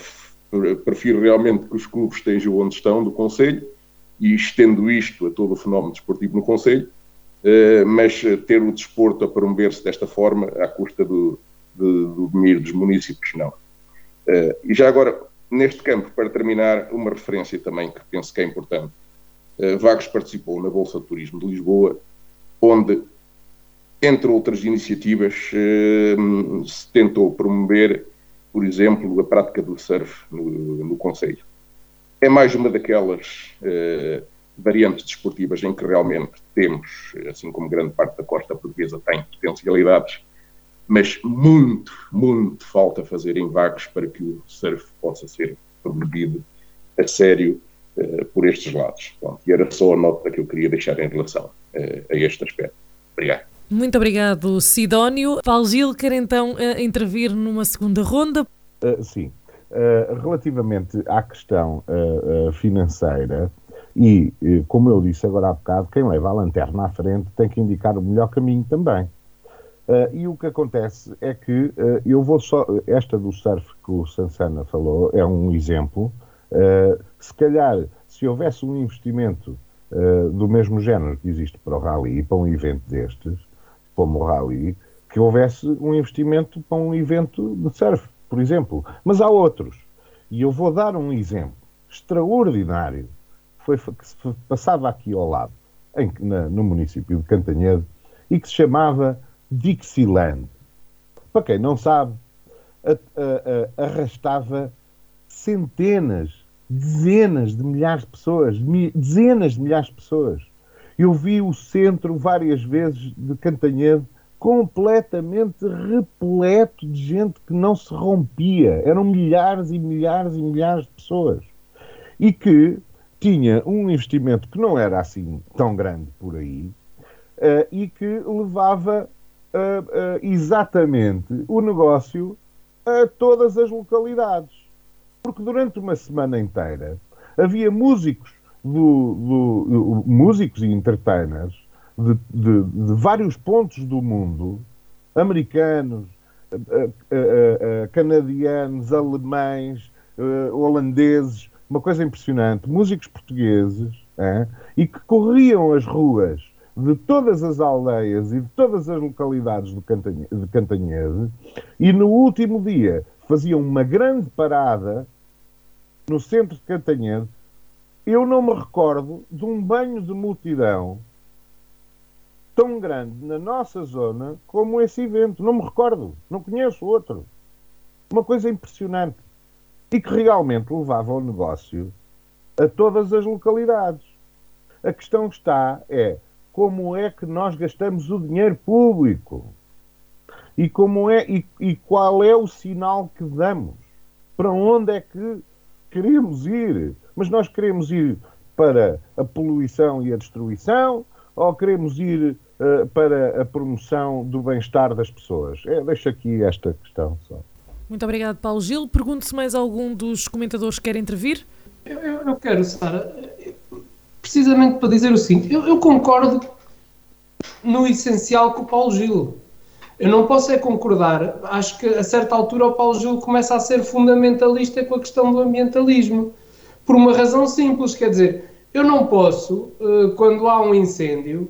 prefiro realmente que os clubes estejam onde estão do Conselho e estendo isto a todo o fenómeno desportivo no Conselho, eh, mas ter o desporto a promover-se desta forma à custa do, do, dinheiro dos municípios, não. Eh, e já agora, Neste campo, para terminar, uma referência também que penso que é importante. Uh, Vagos participou na Bolsa de Turismo de Lisboa, onde, entre outras iniciativas, se tentou promover, por exemplo, a prática do surf no, no Conselho. É mais uma daquelas uh, variantes desportivas em que realmente temos, assim como grande parte da costa portuguesa tem potencialidades, mas muito, muito falta fazer em vagos para que o surf possa ser promovido a sério uh, por estes lados. Pronto, e era só a nota que eu queria deixar em relação uh, a este aspecto. Obrigado. Muito obrigado, Sidónio. Paulo Gil quer então uh, intervir numa segunda ronda. sim. relativamente à questão financeira, e, como eu disse agora há bocado, quem leva a lanterna à frente tem que indicar o melhor caminho também. Uh, e o que acontece é que uh, eu vou só. Esta do surf que o Sansana falou é um exemplo. Uh, se calhar, se houvesse um investimento do mesmo género que existe para o Rally, para um evento destes, como o Rally, que houvesse um investimento para um evento de surf, por exemplo. Mas há outros. E eu vou dar um exemplo extraordinário foi, que se passava aqui ao lado, em, na, no município de Cantanhede, e que se chamava Dixieland. Para quem não sabe, a, a, a, arrastava centenas, dezenas de milhares de pessoas, dezenas de milhares de pessoas. Eu vi o centro várias vezes de Cantanhede completamente repleto de gente que não se rompia. Eram milhares e milhares e milhares de pessoas. E que tinha um investimento que não era assim tão grande por aí uh, e que levava uh, uh, exatamente o negócio a todas as localidades. Porque durante uma semana inteira havia músicos, do, do, músicos e entertainers de, de, de, vários pontos do mundo, americanos, canadianos, alemães, holandeses, uma coisa impressionante, músicos portugueses, é, e que corriam as ruas de todas as aldeias e de todas as localidades de Cantanhede e no último dia faziam uma grande parada no centro de Cantanhede. Eu não me recordo de um banho de multidão tão grande na nossa zona como esse evento. Não me recordo, não conheço outro. Uma coisa impressionante e que realmente levava o negócio a todas as localidades. A questão que está é como é que nós gastamos o dinheiro público e como é e, e qual é o sinal que damos para onde é que queremos ir mas nós queremos ir para a poluição e a destruição ou queremos ir uh, para a promoção do bem-estar das pessoas? É, deixo aqui esta questão só. Muito obrigado, Paulo Gil. Pergunto se mais algum dos comentadores quer intervir. Eu, eu, eu quero, Sara, precisamente para dizer o seguinte: eu, eu, concordo no essencial com o Paulo Gil. Eu não posso é concordar. Acho que a certa altura o Paulo Gil começa a ser fundamentalista com a questão do ambientalismo. Por uma razão simples, quer dizer, eu não posso, eh, quando há um incêndio,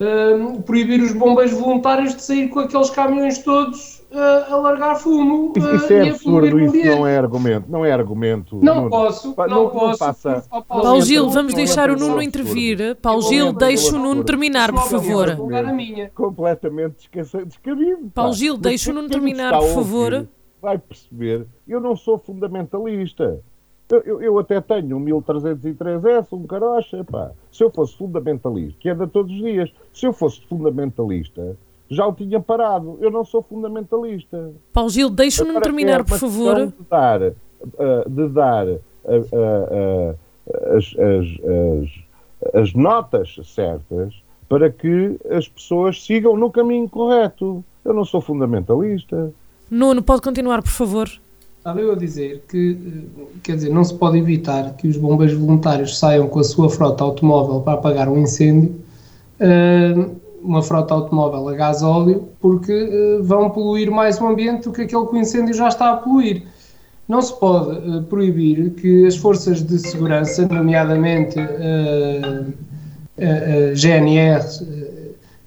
eh, proibir os bombeiros voluntários de sair com aqueles caminhões todos uh, a largar fumo. Isso, isso é absurdo, isso não é argumento. Não é argumento. Não, posso, não, não posso. Passa. Paulo Gil, vamos deixar o Nuno intervir. Paulo Gil, deixa o Nuno terminar, por favor. Completamente descabido. Paulo Gil, deixa o Nuno terminar, por favor. Vai perceber, eu não sou fundamentalista. Eu, eu, eu, até tenho um 1303S, um carocha, pá. Se eu fosse fundamentalista, que é de todos os dias, se eu fosse fundamentalista, já o tinha parado. Eu não sou fundamentalista. Paulo Gil, deixa-me terminar, é por favor. De dar, uh, de dar uh, uh, as, as, as, as notas certas para que as pessoas sigam no caminho correto. Eu não sou fundamentalista. Nuno, pode continuar, por favor. Estava eu a dizer que, quer dizer, não se pode evitar que os bombeiros voluntários saiam com a sua frota automóvel para apagar um incêndio, uh, uma frota automóvel a gás óleo porque uh, vão poluir mais o ambiente do que aquele que o incêndio já está a poluir. Não se pode proibir que as forças de segurança, nomeadamente GNR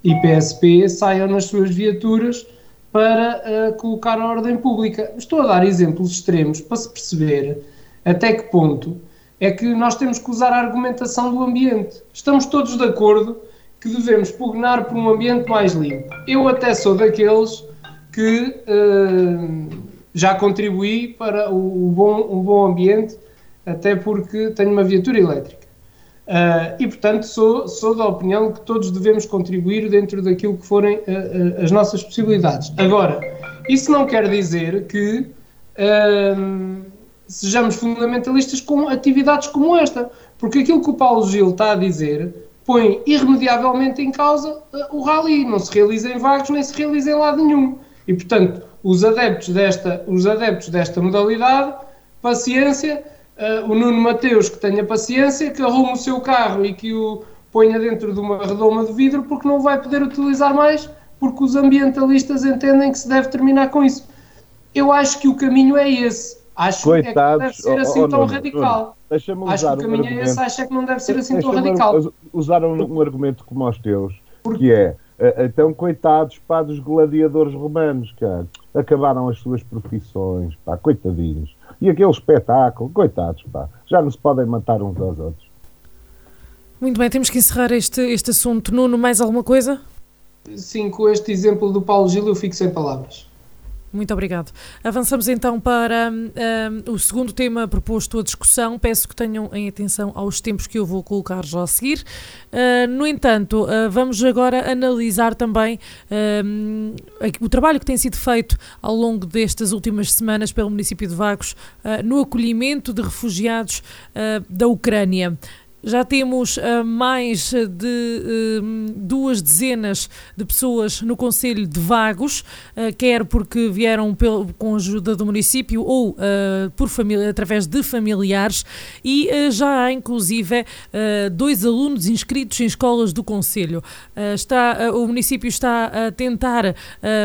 e PSP, saiam nas suas viaturas para colocar a ordem pública. Estou a dar exemplos extremos para se perceber até que ponto é que nós temos que usar a argumentação do ambiente. Estamos todos de acordo que devemos pugnar por um ambiente mais limpo. Eu até sou daqueles que uh, já contribuí para o, o, bom, o bom ambiente, até porque tenho uma viatura elétrica. Uh, e, portanto, sou, sou da opinião que todos devemos contribuir dentro daquilo que forem uh, as nossas possibilidades. Agora, isso não quer dizer que sejamos fundamentalistas com atividades como esta. Porque aquilo que o Paulo Gil está a dizer põe irremediavelmente em causa uh, o rally. Não se realiza em vagos, nem se realiza em lado nenhum. E, portanto, os adeptos desta, os adeptos desta modalidade, paciência, uh, o Nuno Mateus que tenha paciência, que arrume o seu carro e que o ponha dentro de uma redoma de vidro, porque não vai poder utilizar mais, porque os ambientalistas entendem que se deve terminar com isso. Eu acho que o caminho é esse. Acho Coitados, que, é que não deve ser assim oh, tão Nuno, radical. Nuno, acho que o caminho um é esse, acho que não deve ser assim tão radical. Usar um, um argumento como os teus, que é então, coitados, pá, dos gladiadores romanos, cara. Acabaram as suas profissões, pá, coitadinhos. E aquele espetáculo, coitados, pá. Já não se podem matar uns aos outros. Muito bem, temos que encerrar este, este assunto. Nuno, mais alguma coisa? Sim, com este exemplo do Paulo Gil eu fico sem palavras. Muito obrigado. Avançamos então para um, o segundo tema proposto à discussão. Peço que tenham em atenção aos tempos que eu vou colocar já a seguir. Uh, no entanto, uh, vamos agora analisar também um, o trabalho que tem sido feito ao longo destas últimas semanas pelo município de Vagos uh, no acolhimento de refugiados da Ucrânia. Já temos uh, mais de uh, duas dezenas de pessoas no Conselho de Vagos, uh, quer porque vieram pelo, com ajuda do município ou por através de familiares, e já há inclusive dois alunos inscritos em escolas do Conselho. está, o município está a tentar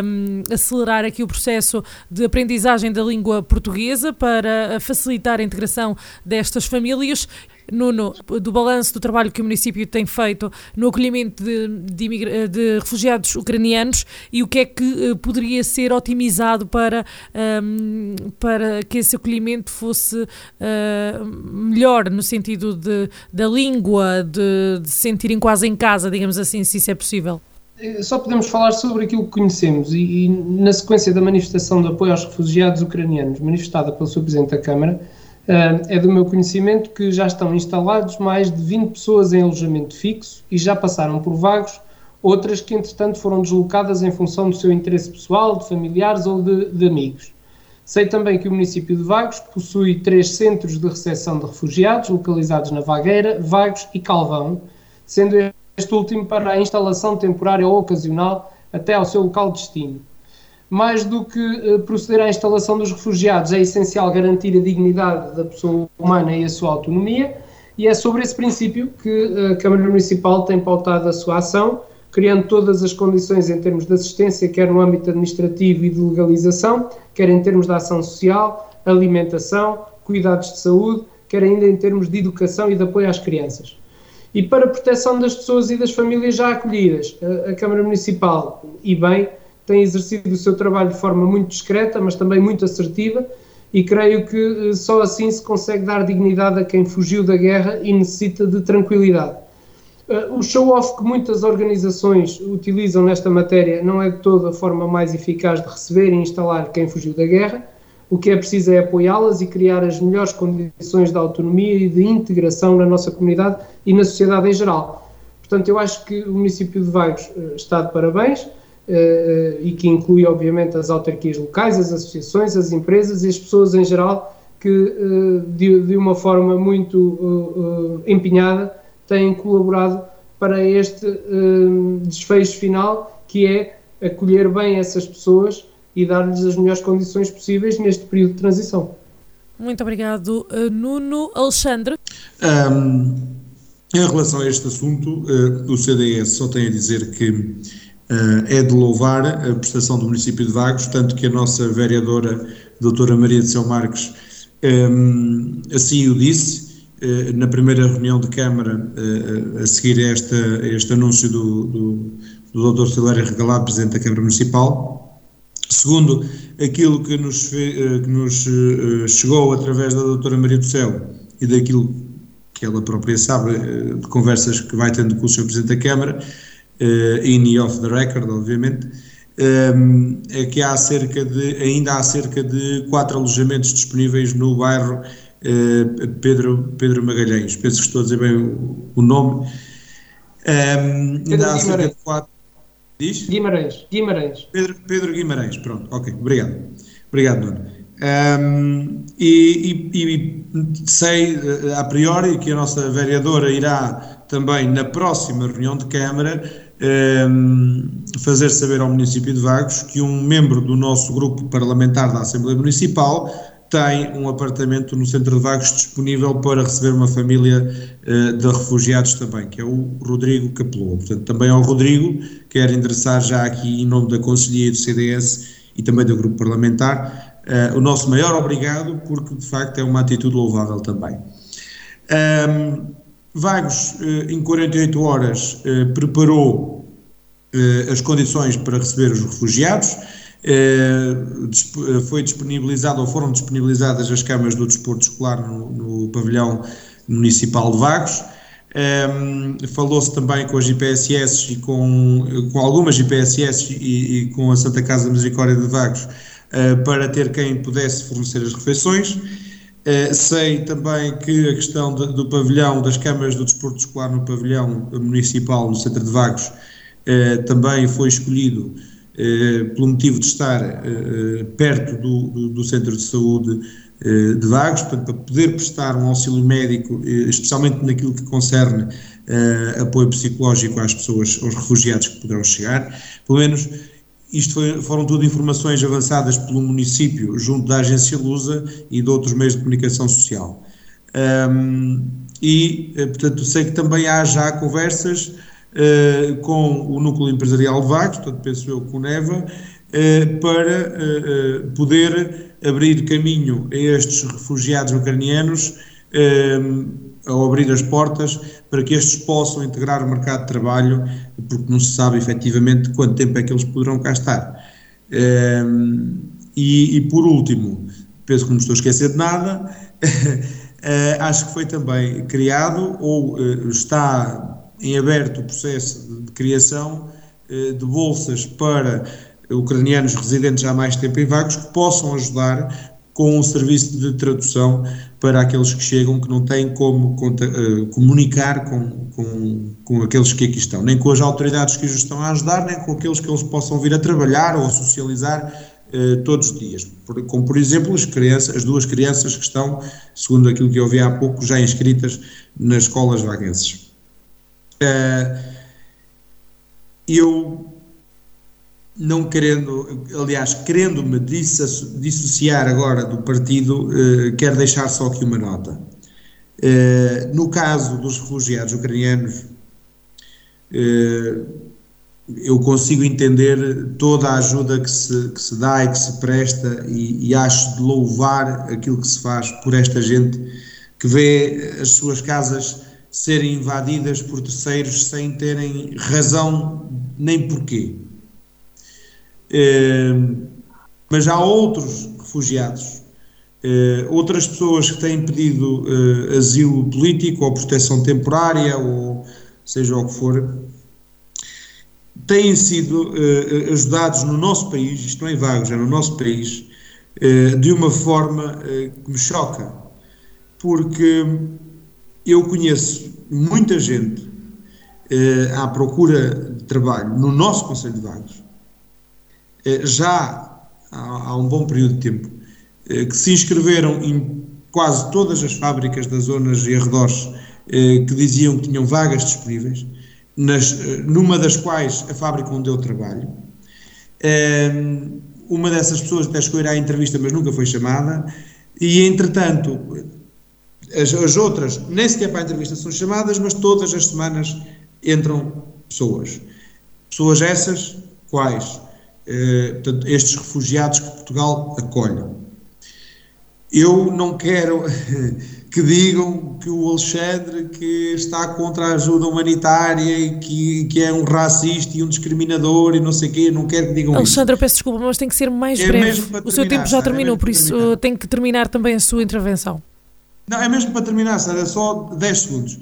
um, acelerar aqui o processo de aprendizagem da língua portuguesa para facilitar a integração destas famílias Nuno, do balanço do trabalho que o município tem feito no acolhimento de, de, de refugiados ucranianos e o que é que uh, poderia ser otimizado para, um, ehm, para que esse acolhimento fosse uh, melhor no sentido de, da língua, de, de se sentirem quase em casa, digamos assim, se isso é possível? Eh, só podemos falar sobre aquilo que conhecemos e, e na sequência da manifestação de apoio aos refugiados ucranianos manifestada pelo Sr. Presidente da Câmara, é do meu conhecimento que já estão instalados mais de 20 pessoas em alojamento fixo e já passaram por vagos, outras que entretanto foram deslocadas em função do seu interesse pessoal, de familiares ou de, de amigos. Sei também que o município de Vagos possui três centros de recepção de refugiados, localizados na Vagueira, Vagos e Calvão, sendo este último para a instalação temporária ou ocasional até ao seu local de destino mais do que uh, proceder à instalação dos refugiados, é essencial garantir a dignidade da pessoa humana e a sua autonomia, e é sobre esse princípio que eh, a Câmara Municipal tem pautado a sua ação, criando todas as condições em termos de assistência, quer no âmbito administrativo e de legalização, quer em termos de ação social, alimentação, cuidados de saúde, quer ainda em termos de educação e de apoio às crianças. E para a proteção das pessoas e das famílias já acolhidas, a, a Câmara Municipal, e bem, tem exercido o seu trabalho de forma muito discreta, mas também muito assertiva, e creio que eh, só assim se consegue dar dignidade a quem fugiu da guerra e necessita de tranquilidade. Eh, o show-off que muitas organizações utilizam nesta matéria não é de toda a forma mais eficaz de receber e instalar quem fugiu da guerra. O que é preciso é apoiá-las e criar as melhores condições de autonomia e de integração na nossa comunidade e na sociedade em geral. Portanto, eu acho que o município de Vagos eh, está de parabéns e que inclui, obviamente, as autarquias locais, as associações, as empresas e as pessoas em geral que, uh, de, de, uma forma muito uh, empenhada, têm colaborado para este desfecho final, que é acolher bem essas pessoas e dar-lhes as melhores condições possíveis neste período de transição. Muito obrigado, Nuno. Alexandre? Um, em relação a este assunto, uh, o CDS só tem a dizer que eh, é de louvar a prestação do município de Vagos, tanto que a nossa vereadora, doutora Maria de São um, eh, assim o disse, uh, na primeira reunião de Câmara, a seguir a esta, este anúncio do, do, do Dr. Silário Regalado, Presidente da Câmara Municipal. Segundo, aquilo que nos, que nos chegou através da doutora Maria do Céu e daquilo que ela própria sabe, de conversas que vai tendo com o Sr. Presidente da Câmara, uh, in e off the record, obviamente, um, é que há cerca de, ainda há cerca de quatro alojamentos disponíveis no bairro uh, Pedro, Pedro Magalhães, penso que estou a dizer bem o, o nome. Um, ainda há cerca de quatro. Diz? Guimarães. Guimarães. Pedro, Pedro Guimarães, pronto, ok, obrigado. Obrigado, Nuno. Um, e, e, e, sei eh, a priori que a nossa vereadora irá também na próxima reunião de Câmara um, fazer saber ao município de Vagos que um membro do nosso grupo parlamentar da Assembleia Municipal tem um apartamento no centro de Vagos disponível para receber uma família uh, de refugiados também, que é o Rodrigo Capeloa. Portanto, também ao Rodrigo, quero endereçar já aqui em nome da Conselhia do CDS e também do grupo parlamentar uh, o nosso maior obrigado, porque de facto é uma atitude louvável também. Um, Vagos, uh, em 48 horas, uh, preparou as condições para receber os refugiados. foi disponibilizado ou foram disponibilizadas as câmaras do desporto escolar no, no pavilhão municipal de Vagos. Um, Falou-se também com as IPSS e com, com algumas IPSS e, e, com a Santa Casa Misericórdia de Vagos eh, para ter quem pudesse fornecer as refeições. Uh, sei também que a questão do pavilhão, das câmaras do desporto escolar no pavilhão municipal, no centro de Vagos, uh, também foi escolhido pelo motivo de estar perto do, do, do, centro de saúde de Vagos, para poder prestar um auxílio médico, especialmente naquilo que concerne apoio psicológico às pessoas, aos refugiados que poderão chegar, pelo menos isto foi, foram tudo informações avançadas pelo município, junto da agência Lusa e de outros meios de comunicação social. Um, e, eh, portanto, sei que também há já conversas uh, com o núcleo empresarial Vagos, portanto, penso eu com o Neva, uh, para uh, poder abrir caminho a estes refugiados ucranianos ao abrir as portas para que estes possam integrar o mercado de trabalho, porque não se sabe efetivamente quanto tempo é que eles poderão cá estar. Um, e, e, por último, penso que não estou a esquecer de nada, uh, acho que foi também criado ou uh, está em aberto o processo de criação uh, de bolsas para ucranianos residentes há mais tempo em vagos que possam ajudar com um serviço de tradução para aqueles que chegam que não têm como uh, comunicar com, com, com aqueles que aqui estão, nem com as autoridades que os estão a ajudar, nem com aqueles que eles possam vir a trabalhar ou a socializar uh, todos os dias. Como, por exemplo, as, crianças, as duas crianças que estão, segundo aquilo que eu ouvi há pouco, já inscritas nas escolas vaguenses. Uh, eu não querendo, aliás, querendo-me dissociar agora do partido, eh, quero deixar só aqui uma nota. Eh, no caso dos refugiados ucranianos, eh, eu consigo entender toda a ajuda que se, que se dá e que se presta e, e acho de louvar aquilo que se faz por esta gente que vê as suas casas serem invadidas por terceiros sem terem razão nem porquê. Ehm, mas há outros refugiados, eh, outras pessoas que têm pedido eh, asilo político ou proteção temporária, ou seja o que for, têm sido eh, ajudados no nosso país, isto não é vagos, é no nosso país, de uma forma que me choca, porque eu conheço muita gente à procura de trabalho no nosso Conselho de Vagos já há um bom período de tempo, eh, que se inscreveram em quase todas as fábricas das zonas e arredores eh, que diziam que tinham vagas disponíveis, nas, numa das quais a fábrica onde eu trabalho. Uma dessas pessoas até ir à entrevista, mas nunca foi chamada, e entretanto, as, as outras nem sequer para a entrevista são chamadas, mas todas as semanas entram pessoas. Pessoas essas, quais? Eh, portanto, estes refugiados que Portugal acolhe. Eu não quero que digam que o Alexandre que está contra a ajuda humanitária e que, que é um racista e um discriminador e não sei o quê, não quero que digam Alexandre, isso. eu peço desculpa, mas tem que ser mais é breve. O seu tempo já terminou, é por isso terminar. tem que terminar também a sua intervenção. Não, é mesmo para terminar, Sara, só 10 segundos.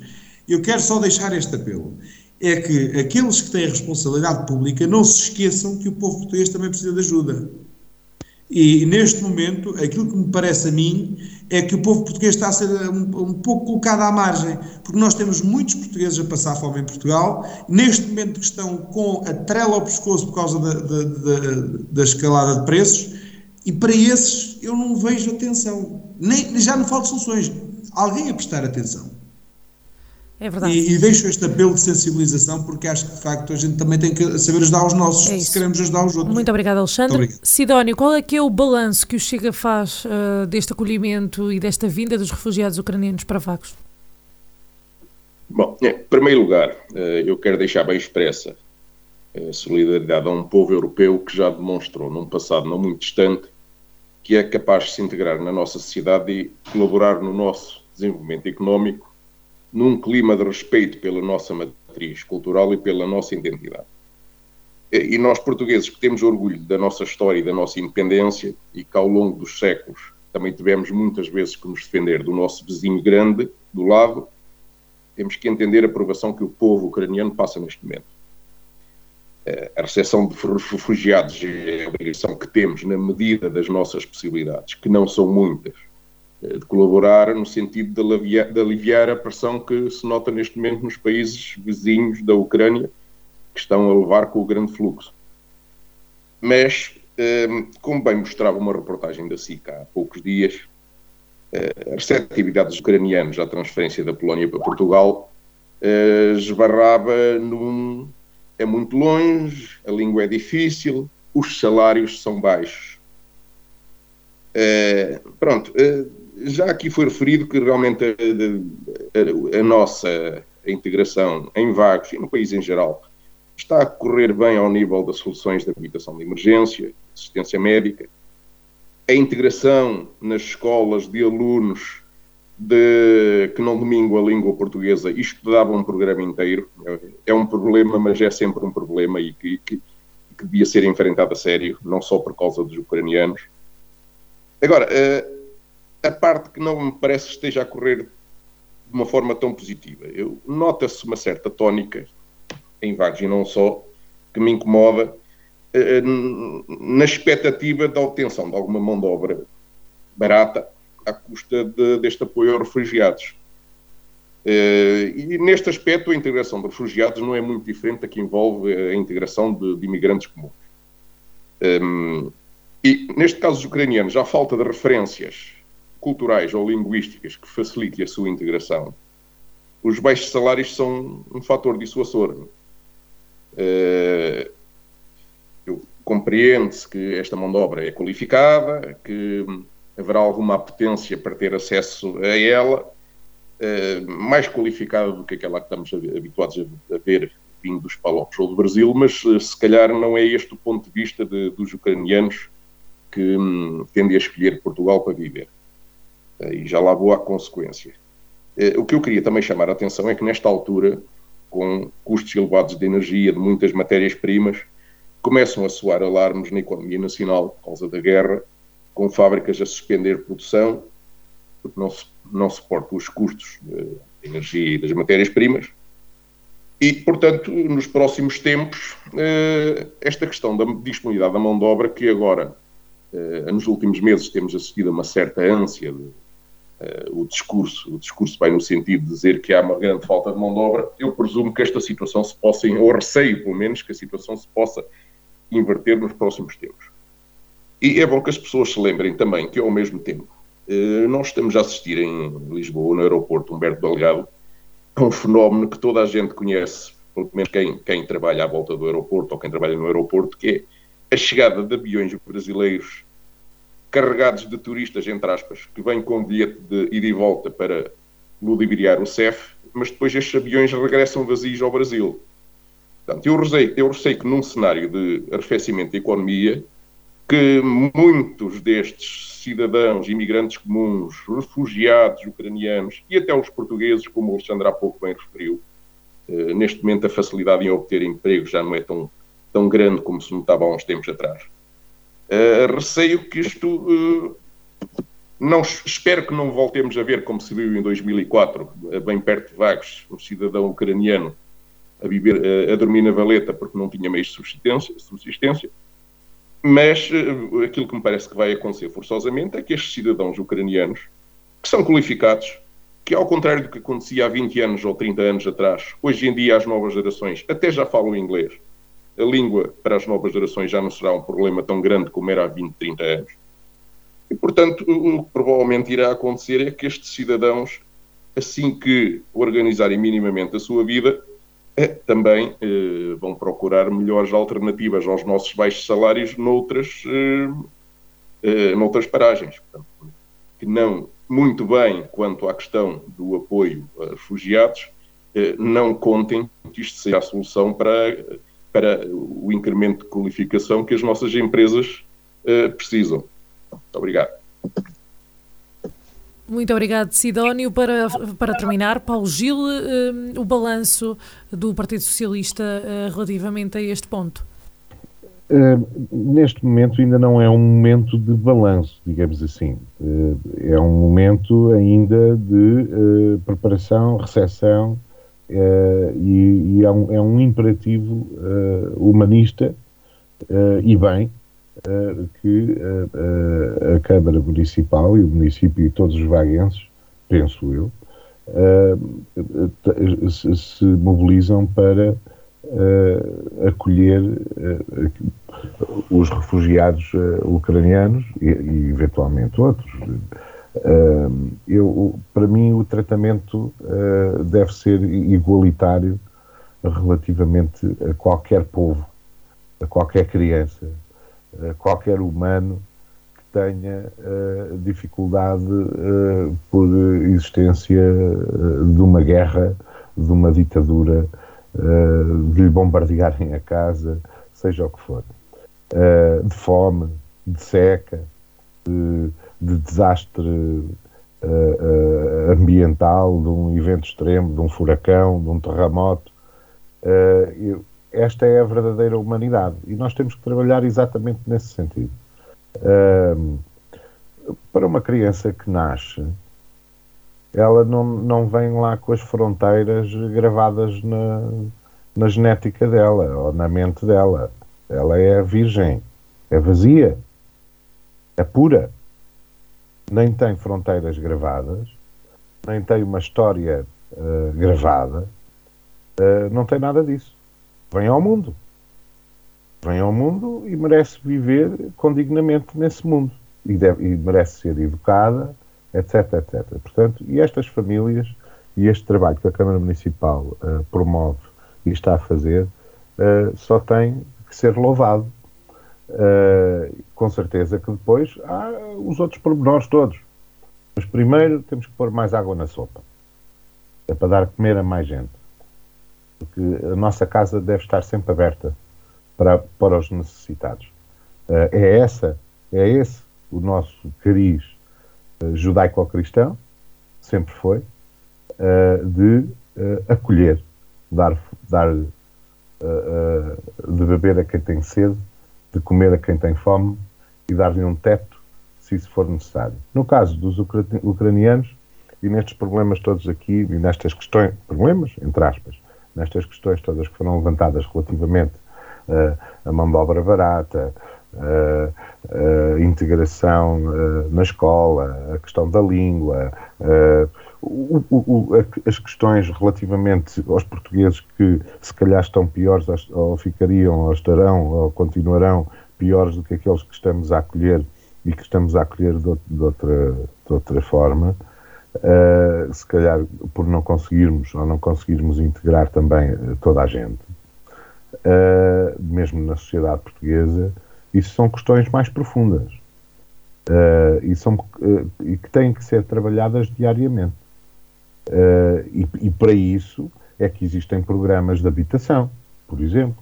Eu quero só deixar este apelo é que aqueles que têm a responsabilidade pública não se esqueçam que o povo português também precisa de ajuda. E neste momento, aquilo que me parece a mim é que o povo português está a ser um, um, pouco colocado à margem, porque nós temos muitos portugueses a passar fome em Portugal, neste momento que estão com a trela ao pescoço por causa da, da, da, da escalada de preços, E para esses eu não vejo atenção. Nem, já não falo de soluções. Alguém a prestar atenção. É verdade. E, e, deixo este apelo de sensibilização porque acho que de facto a gente também tem que saber ajudar os nossos é se queremos ajudar os outros. Muito obrigado, Alexandre. Muito obrigado. Sidónio, qual é que é o balanço que o Chega faz uh, deste acolhimento e desta vinda dos refugiados ucranianos para Vagos? Bom, em primeiro lugar, uh, eu quero deixar bem expressa a solidariedade a um povo europeu que já demonstrou, num passado não muito distante, que é capaz de se integrar na nossa sociedade e colaborar no nosso desenvolvimento económico num clima de respeito pela nossa matriz cultural e pela nossa identidade. E nós, portugueses, que temos orgulho da nossa história e da nossa independência, e que ao longo dos séculos também tivemos muitas vezes que nos defender do nosso vizinho grande, do lado, temos que entender a provação que o povo ucraniano passa neste momento. A recepção de refugiados é a obrigação que temos na medida das nossas possibilidades, que não são muitas de colaborar no sentido de aliviar, de aliviar, a pressão que se nota neste momento nos países vizinhos da Ucrânia, que estão a levar com o grande fluxo. Mas, ehm, como bem mostrava uma reportagem da SICA há poucos dias, eh, a receptividade dos ucranianos à transferência da Polónia para Portugal eh, esbarrava num. é muito longe, a língua é difícil, os salários são baixos. Pronto, já aqui foi referido que realmente a, a, a nossa integração em vagos e no país em geral está a correr bem ao nível das soluções de habitação de emergência, assistência médica, a integração nas escolas de alunos de, que não domingam a língua portuguesa e estudavam um programa inteiro. É um problema, mas é sempre um problema e que, que, que devia ser enfrentado a sério, não só por causa dos ucranianos. Agora, uh, a parte que não me parece esteja a correr de uma forma tão positiva. Nota-se uma certa tónica, em vagos e não só, que me incomoda, eh, na expectativa da obtenção de alguma mão de obra barata à custa de, deste apoio aos refugiados. Eh, e neste aspecto, a integração de refugiados não é muito diferente da que envolve a integração de, de imigrantes comuns. Um, e neste caso dos ucranianos, a falta de referências culturais ou linguísticas que facilitem a sua integração, os baixos salários são um fator dissuasor. Uh, Compreende-se que esta mão de obra é qualificada, que haverá alguma apetência para ter acesso a ela, uh, mais qualificada do que aquela que estamos habituados a, ver vindo dos Palopes ou do Brasil, mas uh, se calhar não é este o ponto de vista de, dos ucranianos que um, tendem a escolher Portugal para viver. Eh, e já lá vou à consequência. Eh, o que eu queria também chamar a atenção é que nesta altura, com custos elevados de energia, de muitas matérias-primas, começam a soar alarmes na economia nacional por causa da guerra, com fábricas a suspender produção, porque não, não suportam os custos de energia e das matérias-primas. E, portanto, nos próximos tempos, eh, esta questão da disponibilidade da mão de obra, que agora, nos últimos meses, temos assistido a uma certa ânsia de o discurso, o discurso vai no sentido de dizer que há uma grande falta de mão de obra, eu presumo que esta situação se possa, ou receio pelo menos, que a situação se possa inverter nos próximos tempos. E é bom que as pessoas se lembrem também que, ao mesmo tempo, uh, nós estamos a assistir em Lisboa, no aeroporto Humberto Delgado, a um fenómeno que toda a gente conhece, pelo menos quem, quem trabalha à volta do aeroporto ou quem trabalha no aeroporto, que é a chegada de aviões brasileiros carregados de turistas, entre aspas, que vêm com bilhete de ida e volta para ludibriar o CEF, mas depois estes aviões regressam vazios ao Brasil. Portanto, eu receio, eu que num cenário de arrefecimento da economia, que muitos destes cidadãos, imigrantes comuns, refugiados ucranianos e até os portugueses, como o Alexandre há pouco bem referiu, eh, neste momento a facilidade em obter emprego já não é tão, tão grande como se notava há uns tempos atrás. Uh, receio que isto. Uh, não, espero que não voltemos a ver, como se viu em 2004, bem perto de Vagos, um cidadão ucraniano a, viver, a, dormir na valeta porque não tinha meios de subsistência, subsistência. Mas aquilo que me parece que vai acontecer forçosamente é que estes cidadãos ucranianos, que são qualificados, que ao contrário do que acontecia há 20 anos ou 30 anos atrás, hoje em dia as novas gerações até já falam inglês, a língua para as novas gerações já não será um problema tão grande como era há 20, 30 anos. E, portanto, o que provavelmente irá acontecer é que estes cidadãos, assim que organizarem minimamente a sua vida, eh, também eh, vão procurar melhores alternativas aos nossos baixos salários noutras, eh, eh, noutras paragens. Portanto, que não muito bem quanto à questão do apoio a refugiados, eh, não contem que isto seja a solução para, para o incremento de qualificação que as nossas empresas eh, precisam. Muito obrigado. Muito obrigado, Sidónio. Para, para terminar, Paulo Gil, o balanço do Partido Socialista relativamente a este ponto. Uh, neste momento ainda não é um momento de balanço, digamos assim. Uh, é um momento ainda de uh, preparação, recepção e, e é, um, é, um, imperativo humanista e bem que a Câmara Municipal e o município e todos os vaguenses, penso eu, se, se mobilizam para uh, acolher uh, os refugiados uh, ucranianos e, e, eventualmente outros. Eu, para mim, o tratamento deve ser igualitário relativamente a qualquer povo, a qualquer criança, a qualquer humano que tenha dificuldade por existência de uma guerra, de uma ditadura de lhe bombardearem a casa, seja o que for. De fome, de seca, de, de desastre uh, ambiental, de um evento extremo, de um furacão, de um terremoto. Eu, esta é a verdadeira humanidade e nós temos que trabalhar exatamente nesse sentido. para uma criança que nasce, ela não, não vem lá com as fronteiras gravadas na, na genética dela ou na mente dela. Ela é virgem, é vazia, é pura. Nem tem fronteiras gravadas, nem tem uma história uh, gravada, uh, não tem nada disso. Vem ao mundo. Vem ao mundo e merece viver condignamente nesse mundo. E, deve, e merece ser educada, etc, etc. Portanto, e estas famílias e este trabalho que a Câmara Municipal uh, promove e está a fazer só tem que ser louvado. Uh, com certeza que depois há os outros pormenores todos. Mas primeiro temos que pôr mais água na sopa. É para dar comer a mais gente. Porque a nossa casa deve estar sempre aberta para, para os necessitados. é essa, é esse o nosso cariz eh, judaico-cristão, sempre foi, uh, de uh, acolher, dar, dar uh, de beber a quem tem sede, de comer a quem tem fome e dar-lhe um teto, se isso for necessário. No caso dos ucranianos, e nestes problemas todos aqui, e nestas questões, problemas, entre aspas, nestas questões todas que foram levantadas relativamente uh, a mão de obra barata, uh, uh, integração uh, na escola, a questão da língua, o, o, as questões relativamente aos portugueses que se calhar estão piores ou ficariam ou estarão ou continuarão piores do que aqueles que estamos a acolher e que estamos a acolher de, de outra, de outra forma. Uh, se calhar por não conseguirmos ou não conseguirmos integrar também toda a gente, uh, mesmo na sociedade portuguesa, isso são questões mais profundas uh, e, são, uh, e que têm que ser trabalhadas diariamente. Uh, e, e, para isso é que existem programas de habitação, por exemplo.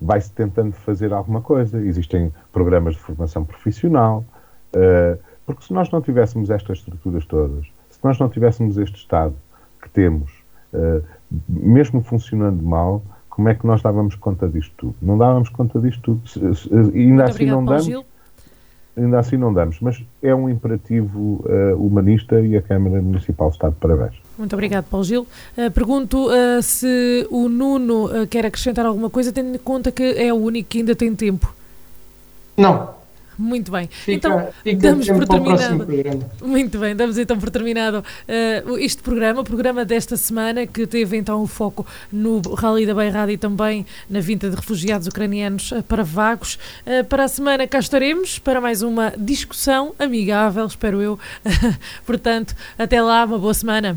Vai-se tentando fazer alguma coisa. Existem programas de formação profissional. porque se nós não tivéssemos estas estruturas todas, se nós não tivéssemos este Estado que temos, mesmo funcionando mal, como é que nós dávamos conta disto tudo? Não dávamos conta disto tudo. Ainda assim não damos. Gil. Ainda assim não damos, mas é um imperativo uh, humanista e a Câmara Municipal está de parabéns. Muito obrigado, Paulo Gil. Uh, pergunto uh, se o Nuno quer acrescentar alguma coisa, tendo em conta que é o único que ainda tem tempo. Não. Muito bem. Fica, então, fica damos por terminado. Muito bem, damos então por terminado uh, este programa, o programa desta semana, que teve então o foco no Rally da Beirrada e também na vinda de refugiados ucranianos uh, para Vagos. Uh, para a semana cá estaremos para mais uma discussão amigável, espero eu. Portanto, até lá, uma boa semana.